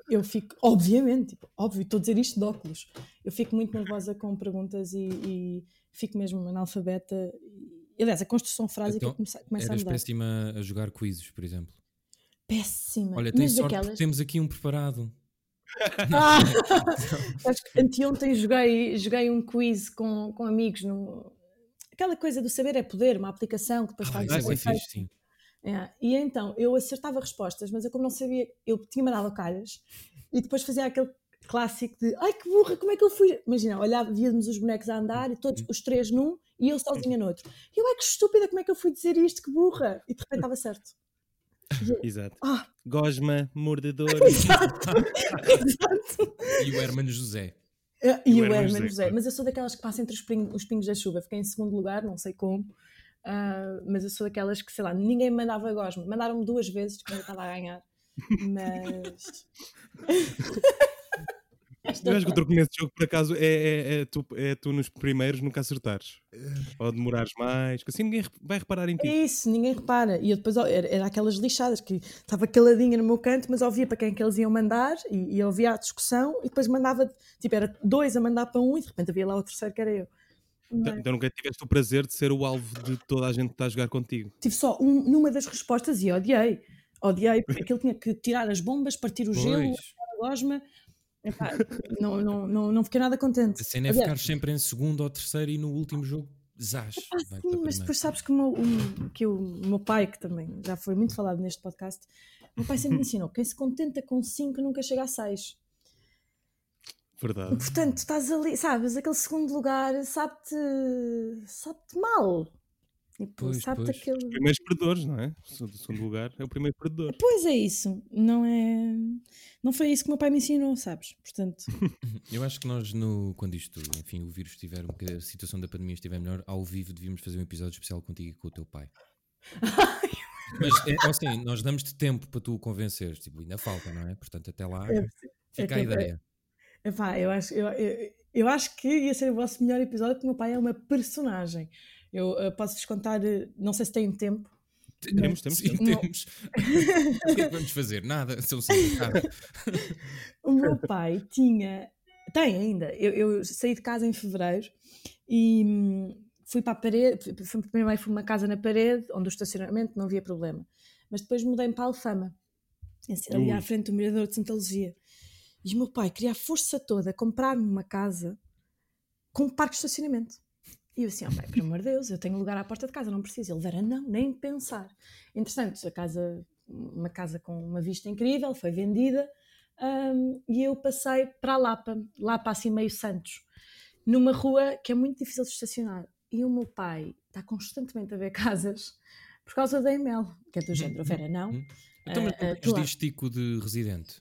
eu fico, obviamente, tipo, óbvio, estou a dizer isto de óculos. Eu fico muito nervosa com perguntas e, e fico mesmo analfabeta. Aliás, a construção frásica Então, começa, começa a mudar. péssima a jogar quizzes, por exemplo. Péssima. Olha, tens sorte daquelas- temos aqui um preparado. [LAUGHS] Ah! [LAUGHS] Anteontem joguei, joguei um quiz com, com amigos no. Aquela coisa do saber é poder, uma aplicação que depois Ah, faz isso é fixe, sim. É, E então eu acertava respostas, mas eu como não sabia, eu tinha mandado calhas e depois fazia aquele clássico de ai que burra, como é que eu fui? Imagina, olhava, víamos os bonecos a andar e todos os três num e eu sozinha no outro. E eu, é que estúpida, como é que eu fui dizer isto? Que burra! E de repente estava certo. Eu, Exato. Ah, Gosma, mordedor. [LAUGHS] exato! [LAUGHS] exato! E o Hermano José. Ah, E E o o Herman Herman José, José. claro. Mas eu sou daquelas que passa entre os, ping- os pingos da chuva. Fiquei em segundo lugar, não sei como. Ah, mas eu sou daquelas que, sei lá, ninguém me mandava gosma. Mandaram-me duas vezes quando eu estava a ganhar. Mas. [LAUGHS] Eu acho que o truque nesse jogo, por acaso, é, é, é tu, é tu nos primeiros nunca acertares. Ou demorares mais, que assim ninguém vai reparar em É ti. isso, ninguém repara. E eu depois era, era aquelas lixadas que estava caladinha no meu canto, mas ouvia para quem é que eles iam mandar e, e ouvia a discussão e depois mandava, tipo, era dois a mandar para um e de repente havia lá o terceiro que era eu. Então, então nunca tiveste o prazer de ser o alvo de toda a gente que está a jogar contigo. tive só um, numa das respostas e odiei. Odiei, porque aquilo tinha que tirar as bombas, partir o gelo, Pois. a gosma. Epá, não, não, não, não fiquei nada contente. A cena é Aliás, ficar sempre em segundo ou terceiro e no último jogo, zás. Ah, sim, mas depois sabes que o, meu, o- que o meu pai, que também já foi muito falado neste podcast, o meu pai sempre me ensinou: quem se contenta com 5 nunca chega a 6. Verdade. Portanto, estás ali, sabes, aquele segundo lugar sabe-te sabe mal. Tipo, Pois, sabe-te pois. aquele. Primeiros perdedores, não é? O segundo lugar é o primeiro perdedor. Pois é isso, não é. Não foi isso que o meu pai me ensinou, sabes? Portanto, [LAUGHS] Eu acho que nós, no, quando isto, enfim, o vírus estiver, um a situação da pandemia estiver melhor, ao vivo devíamos fazer um episódio especial contigo e com o teu pai. [LAUGHS] Mas é assim, nós damos-te tempo para tu o convenceres, tipo, ainda falta, não é? Portanto, até lá É, fica é a ideia. epá, eu acho, eu, eu, eu acho que ia ser o vosso melhor episódio porque o meu pai é uma personagem. Eu eh, posso-vos contar, eh, não sei se têm tempo. Temos, temos, Sim, temos. [LAUGHS] o que é que vamos fazer? Nada, são. [LAUGHS] O meu pai tinha, tem ainda. Eu, eu saí de casa em fevereiro e hum, fui para a parede. fui- Primeiro fui uma casa na parede, onde o estacionamento não havia problema. Mas depois mudei-me para a Alfama, ali à frente do Mirador de Santa Luzia. E o meu pai queria a força toda comprar-me uma casa com um parque de estacionamento. E eu assim, ó pai, pelo amor de Deus, eu tenho lugar à porta de casa, não preciso. Ele era, não, nem pensar. Entretanto, a casa, uma casa com uma vista incrível, foi vendida hum, e eu passei para a Lapa, Lapa assim meio Santos, numa rua que é muito difícil de estacionar. E o meu pai está constantemente a ver [LAUGHS] casas por causa da Emel, que é do género, Vera, não. Então, mas diz tico de residente?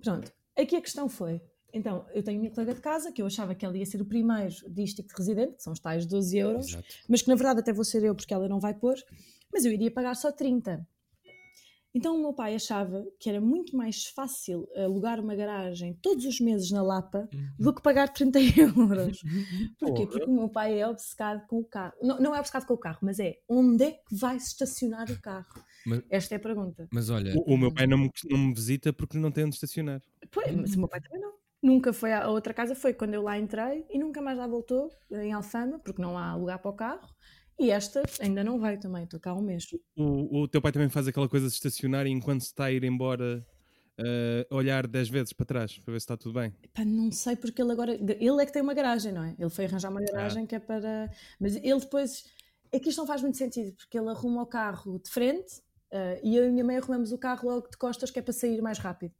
Pronto, aqui a questão foi. Então, eu tenho a minha colega de casa, que eu achava que ela ia ser o primeiro dístico de residente, que são os tais 12 euros, Exato. mas que na verdade até vou ser eu, porque ela não vai pôr, mas eu iria pagar só 30. Então o meu pai achava que era muito mais fácil alugar uma garagem todos os meses na Lapa do que pagar 30 [LAUGHS] euros. Porquê? Porque o meu pai é obcecado com o carro. Não, não é obcecado com o carro, mas é onde é que vai estacionar o carro? Mas- Esta é a pergunta. Mas olha, O, o meu pai não me, não me visita porque não tem onde estacionar. Pois, mas o meu pai também não. Nunca foi à outra casa, foi quando eu lá entrei e nunca mais lá voltou, em Alfama, porque não há lugar para o carro. E esta ainda não veio também, estou cá um mês. O, o teu pai também faz aquela coisa de estacionar e enquanto se está a ir embora, eh, olhar 10 vezes para trás para ver se está tudo bem. Pá, não sei porque ele agora. Ele é que tem uma garagem, não é? Ele foi arranjar uma garagem que é para. Mas ele depois. É que isto não faz muito sentido, porque ele arruma o carro de frente eh, e eu e a minha mãe arrumamos o carro logo de costas, que é para sair mais rápido.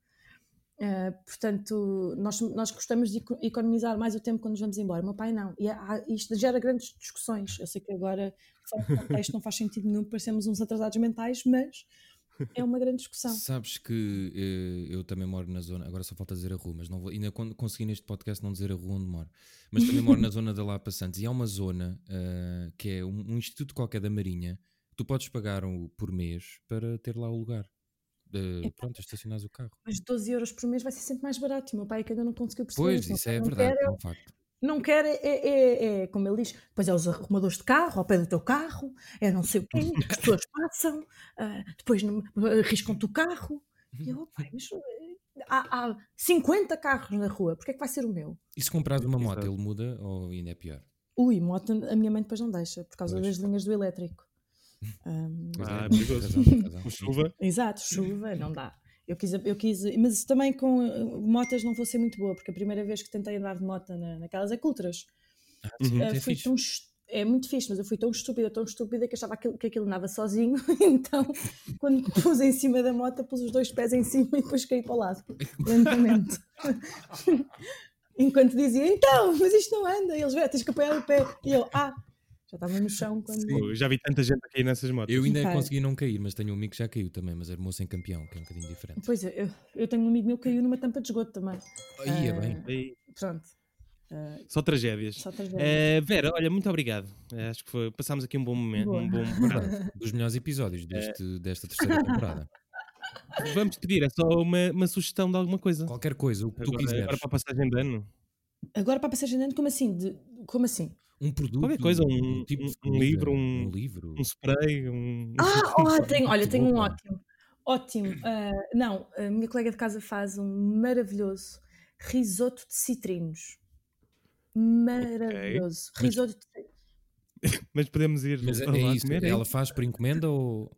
Eh, portanto, nós, nós gostamos de eco- economizar mais o tempo quando nos vamos embora. O meu pai não. E há- isto gera grandes discussões. Eu sei que agora, fora contexto, não faz sentido nenhum, parecemos uns atrasados mentais, mas é uma grande discussão. sabes que eh, eu também moro na zona, agora só falta dizer a rua, mas não vou, ainda con- consegui neste podcast não dizer a rua onde moro, mas também moro na zona da Lapa Santos e há uma zona eh, que é um, um instituto qualquer da Marinha tu podes pagar um, por mês para ter lá o lugar. Eh, pronto, estacionares o carro. Mas 12 euros por mês vai ser sempre mais barato. E o meu pai é que ainda não conseguiu perceber. Pois, isso. isso é Não verdade, quer é um facto. Não quer, é, é, é- é, como ele diz, pois é os arrumadores de carro ao pé do teu carro, é não sei o quê, [LAUGHS] as pessoas passam, ah, depois arriscam-te o carro. E eu, "Oh, pai, mas eh, há, há 50 carros na rua, porque é que vai ser o meu? E se comprares uma moto, ele muda ou ainda é pior? Ui, moto a minha mãe depois não deixa, por causa Pois. das linhas do elétrico. Pois Ah, é, perigoso. Com chuva. Exato, chuva, não dá. Eu quis, eu quis, mas também com eh, motas não vou ser muito boa, porque a primeira vez que tentei andar de moto na, naquelas é sim, Uh, é fui fixe. tão é muito fixe, mas eu fui tão estúpida, tão estúpida que achava que aquilo andava sozinho. [LAUGHS] Então, quando me pus em cima da moto, pus os dois pés em cima e depois caí para o lado, lentamente. [LAUGHS] Enquanto dizia, então, mas isto não anda. E eles, "Vé, tens que apoiar o pé. E eu, ah, Já estava no chão quando. Eu já vi tanta gente aqui nessas motos. Eu ainda Ok. consegui não cair, mas tenho um amigo que já caiu também, mas era moço em campeão, que é um bocadinho diferente. Pois é, eu, eu tentenho um amigo meu que caiu numa tampa de esgoto também. Aí é Ah, bem. Ei, Pronto. Ah, Só tragédias. só tragédia. Eh, Vera, olha, muito obrigado. Eh, acho que foi, passámos aqui um bom momento. Boa. Um bom dos melhores episódios deste, desta terceira temporada. [LAUGHS] Vamos te pedir, é só uma, uma sugestão de alguma coisa. Qualquer coisa, o que tu Agora, quiseres. agora para a passagem de ano. Agora para a passagem de ano, como assim? De- como assim? Um produto, Qualquer coisa, um- tipo um- um livro, um- um livro. Um spray, um. Ah, [LAUGHS] oh, tenho, olha, Muito tenho um ótimo. Ótimo. Ah, não, a minha colega de casa faz um maravilhoso risoto de citrinos. Maravilhoso. Mas- Risoto de... [LAUGHS] Mas podemos ir Mas é, lá é isso, comer, ela faz por encomenda ou.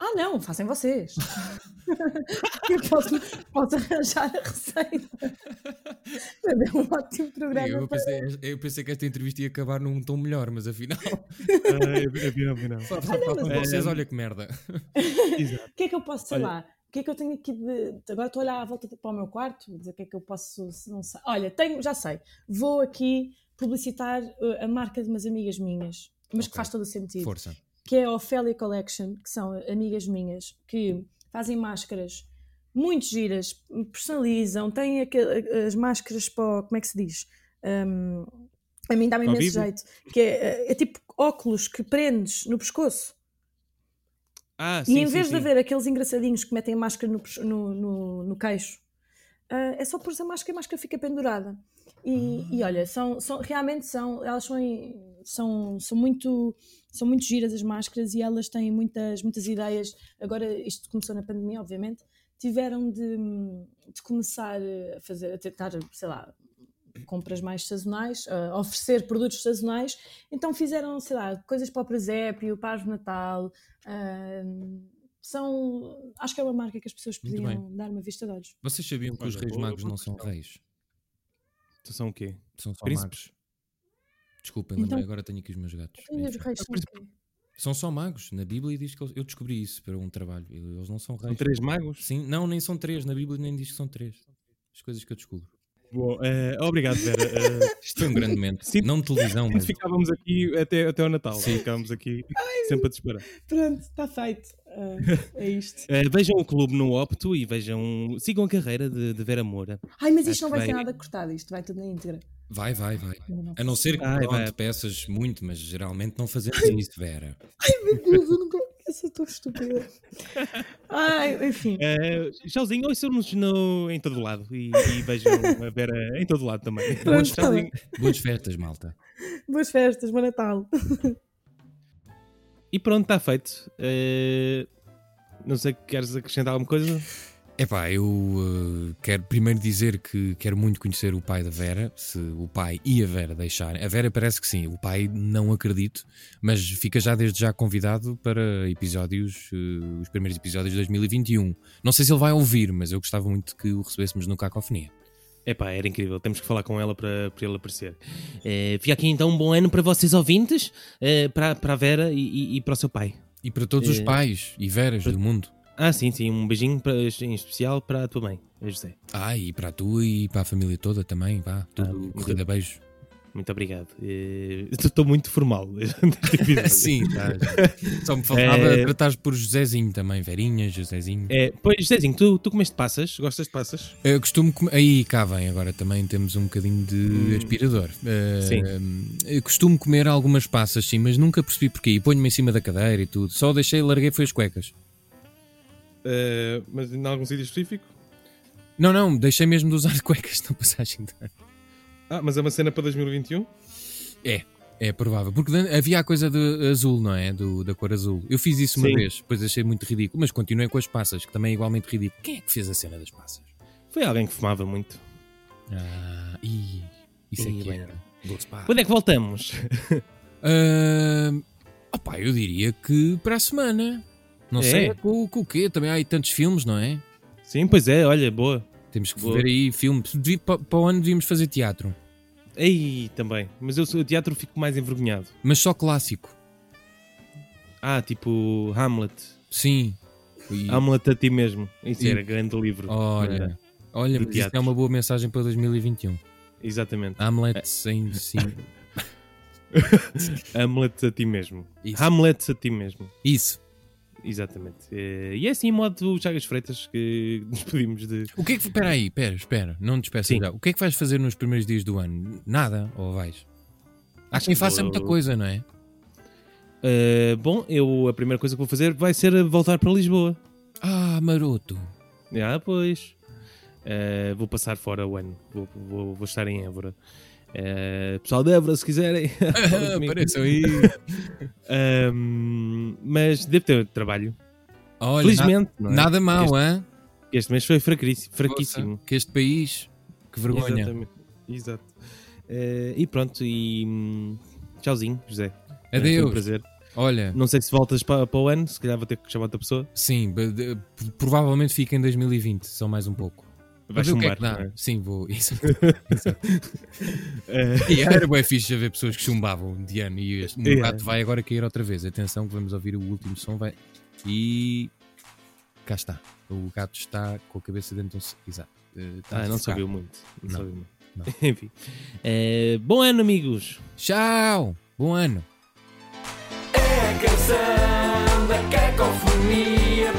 Ah, não, fazem vocês. [LAUGHS] Eu posso, posso arranjar a receita. Mas é um ótimo programa. Eu pensei, eu pensei que esta entrevista ia acabar num tom melhor, mas afinal. [LAUGHS] Ah, não. Só, só faltam mas- vocês, É, olha que merda. [LAUGHS] O que é que eu posso, sei Olha- lá, o que é que eu tenho aqui de. Agora estou a olhar à volta para o meu quarto, dizer o que é que eu posso. Não sei. Olha, tenho, já sei. Vou aqui publicitar uh, a marca de umas amigas minhas, mas que Ok. faz todo o sentido. Força. Que é a Ophelia Collection, que são amigas minhas que fazem máscaras muito giras, personalizam, têm as máscaras para. Como é que se diz? Um, a mim dá-me imenso jeito. Que é, é tipo óculos que prendes no pescoço. Ah, E sim, em sim, vez de sim. haver aqueles engraçadinhos que metem a máscara no, no, no, no queixo, ah, é só pôr a máscara e a máscara fica pendurada. E, e olha, são, são, realmente são, elas são, são, são, muito, são muito giras as máscaras e elas têm muitas, muitas ideias. Agora, isto começou na pandemia, obviamente, tiveram de, de começar a fazer, a tentar, sei lá, compras mais sazonais, a oferecer produtos sazonais, então fizeram, sei lá, coisas para o presépio, para o Natal, ahm, são, acho que é uma marca que as pessoas podiam dar uma vista de olhos. Vocês sabiam que os reis magos não são reis? Então São o quê? São só Príncipes? magos. Desculpem, Então- lembrei, agora tenho aqui os meus gatos. Os Enfim. reis são o quê? São só magos. Na Bíblia diz que eles... eu descobri isso para um trabalho. Eles não são São reis. três magos? Sim, não, nem são três. Na Bíblia nem diz que são três. As coisas que eu descubro. Bom, eh, obrigado, Vera. Eh, [LAUGHS] Isto foi um grande momento. Sim. Não de televisão, mas. ficávamos aqui até, até ao Natal. Ficávamos aqui sempre a te esperar. Pronto, está feito. Ah, é isto. [LAUGHS] Eh, vejam o clube no Opto e vejam. Sigam a carreira de, de Vera Moura. Ai, mas Acho isto não que vai ser vai- nada cortado, isto vai tudo na íntegra. Vai, vai, vai. A não ser que Vai, pronto, vai. peças muito, mas geralmente não fazemos isso, Vera. Meu Deus, eu nunca. Eu sou tão estúpida. Ai, enfim. Eh, tchauzinho, ouçam-nos no- em todo lado e, e vejam a Vera em todo lado também. Pronto, tá. Boas festas, malta. Boas festas, bom Natal. [LAUGHS] E pronto, está feito. Eh, não sei, queres acrescentar alguma coisa? Epá, eu eh, quero primeiro dizer que quero muito conhecer o pai da Vera, se o pai e a Vera deixarem. A Vera parece que sim, o pai não acredito, mas fica já desde já convidado para episódios, eh, os primeiros episódios de 2021. Não sei se ele vai ouvir, mas eu gostava muito que o recebêssemos no Cacofonia. Epá, era incrível. Temos que falar com ela para, para ele aparecer. Eh, fica aqui então um bom ano para vocês ouvintes, eh, para, para a Vera e, e- e para o seu pai. E para todos os Eh, pais e Veras do mundo. Ah, sim, sim. Um beijinho para- em especial para a tua mãe, José. Ah, e para a tua e para a família toda também, vá. Tudo muito- corrida beijo. Muito obrigado. Eh, Estou muito formal. [LAUGHS] [LAUGHS] Sim. Só me faltava Eh, tratares por Josézinho também, Verinha, Josézinho. É, pois, Zezinho, tu, tu comeste passas? Gostas de passas? Eu costumo comer. Aí cá vem, agora também temos um bocadinho de Hum. aspirador. Sim. Eu costumo comer algumas passas, sim, mas nunca percebi porquê. E ponho-me em cima da cadeira e tudo. Só deixei, larguei, foi as cuecas. Eh, mas em algum sítio específico? Não, não, deixei mesmo de usar [LAUGHS] cuecas na passagem de ano. Ah, mas é uma cena para 2021? É provável, porque havia a coisa de azul, não é? Do, da cor azul. Eu fiz isso uma Sim. vez, depois achei muito ridículo, mas continuei com as passas, que também é igualmente ridículo. Quem é que fez a cena das passas? Foi alguém que fumava muito. Ah, ih, isso é Ih, que bem. era. Quando é que voltamos? [LAUGHS] Ah, opá, eu diria que para a semana. Não É? sei com, com o quê? Também há aí tantos filmes, não é? Sim, pois é, olha, boa. Temos que Boa. ver aí filmes. Para o ano devíamos fazer teatro, Ei, também. Mas eu o teatro fico mais envergonhado. mas só clássico. Ah, tipo Hamlet. Sim. E- Hamlet a ti mesmo. Isso E- era grande livro. olha, olha, de mas teatros. é uma boa mensagem para 2021. Exatamente. Hamlet sem [LAUGHS] sim. Hamlet a ti mesmo. Isso. Hamlet a ti mesmo. Isso. Exatamente. Eh, E é assim, em modo Chagas Freitas, que [LAUGHS] nos pedimos de. O que é que. Espera aí, espera, espera. Não te despeças já. O que é que vais fazer nos primeiros dias do ano? Nada? Ou vais? Há Acho quem que faça muita coisa, não é? Eh, bom, eu a primeira coisa que vou fazer vai ser voltar para Lisboa. Ah, maroto. Ah, pois. Eh, vou passar fora o ano. Vou, vou, vou estar em Évora. Eh, pessoal de Évora, se quiserem. [LAUGHS] Apareçam aí. Ahm, mas devo ter trabalho. Olha, Felizmente. na- é? nada mal, Este, hein? este mês foi fraquíssimo. fraquíssimo. Que este país. Que vergonha. Exatamente. Exato. Eh, e pronto, e hum, tchauzinho, José. Eh, Foi um Adeus. prazer. Olha, Não sei se voltas para, para o ano, se calhar vou ter que chamar outra pessoa. sim, provavelmente fica em 2020, só mais um pouco. Vai Mas o que é chumbar. que dá? é? Sim, vou. [LAUGHS] Isso. E era bem fixe haver pessoas que chumbavam de ano e este- o meu Yeah. gato vai agora cair outra vez. Atenção que vamos ouvir o último som. Vai. E cá está. O gato está com a cabeça dentro de um. Exato. Eh, está ah, não sabia muito. Não Não, sabia muito. não. [LAUGHS] Enfim. Eh, bom ano, amigos. Tchau! Bom ano! É a canção da cacofonia.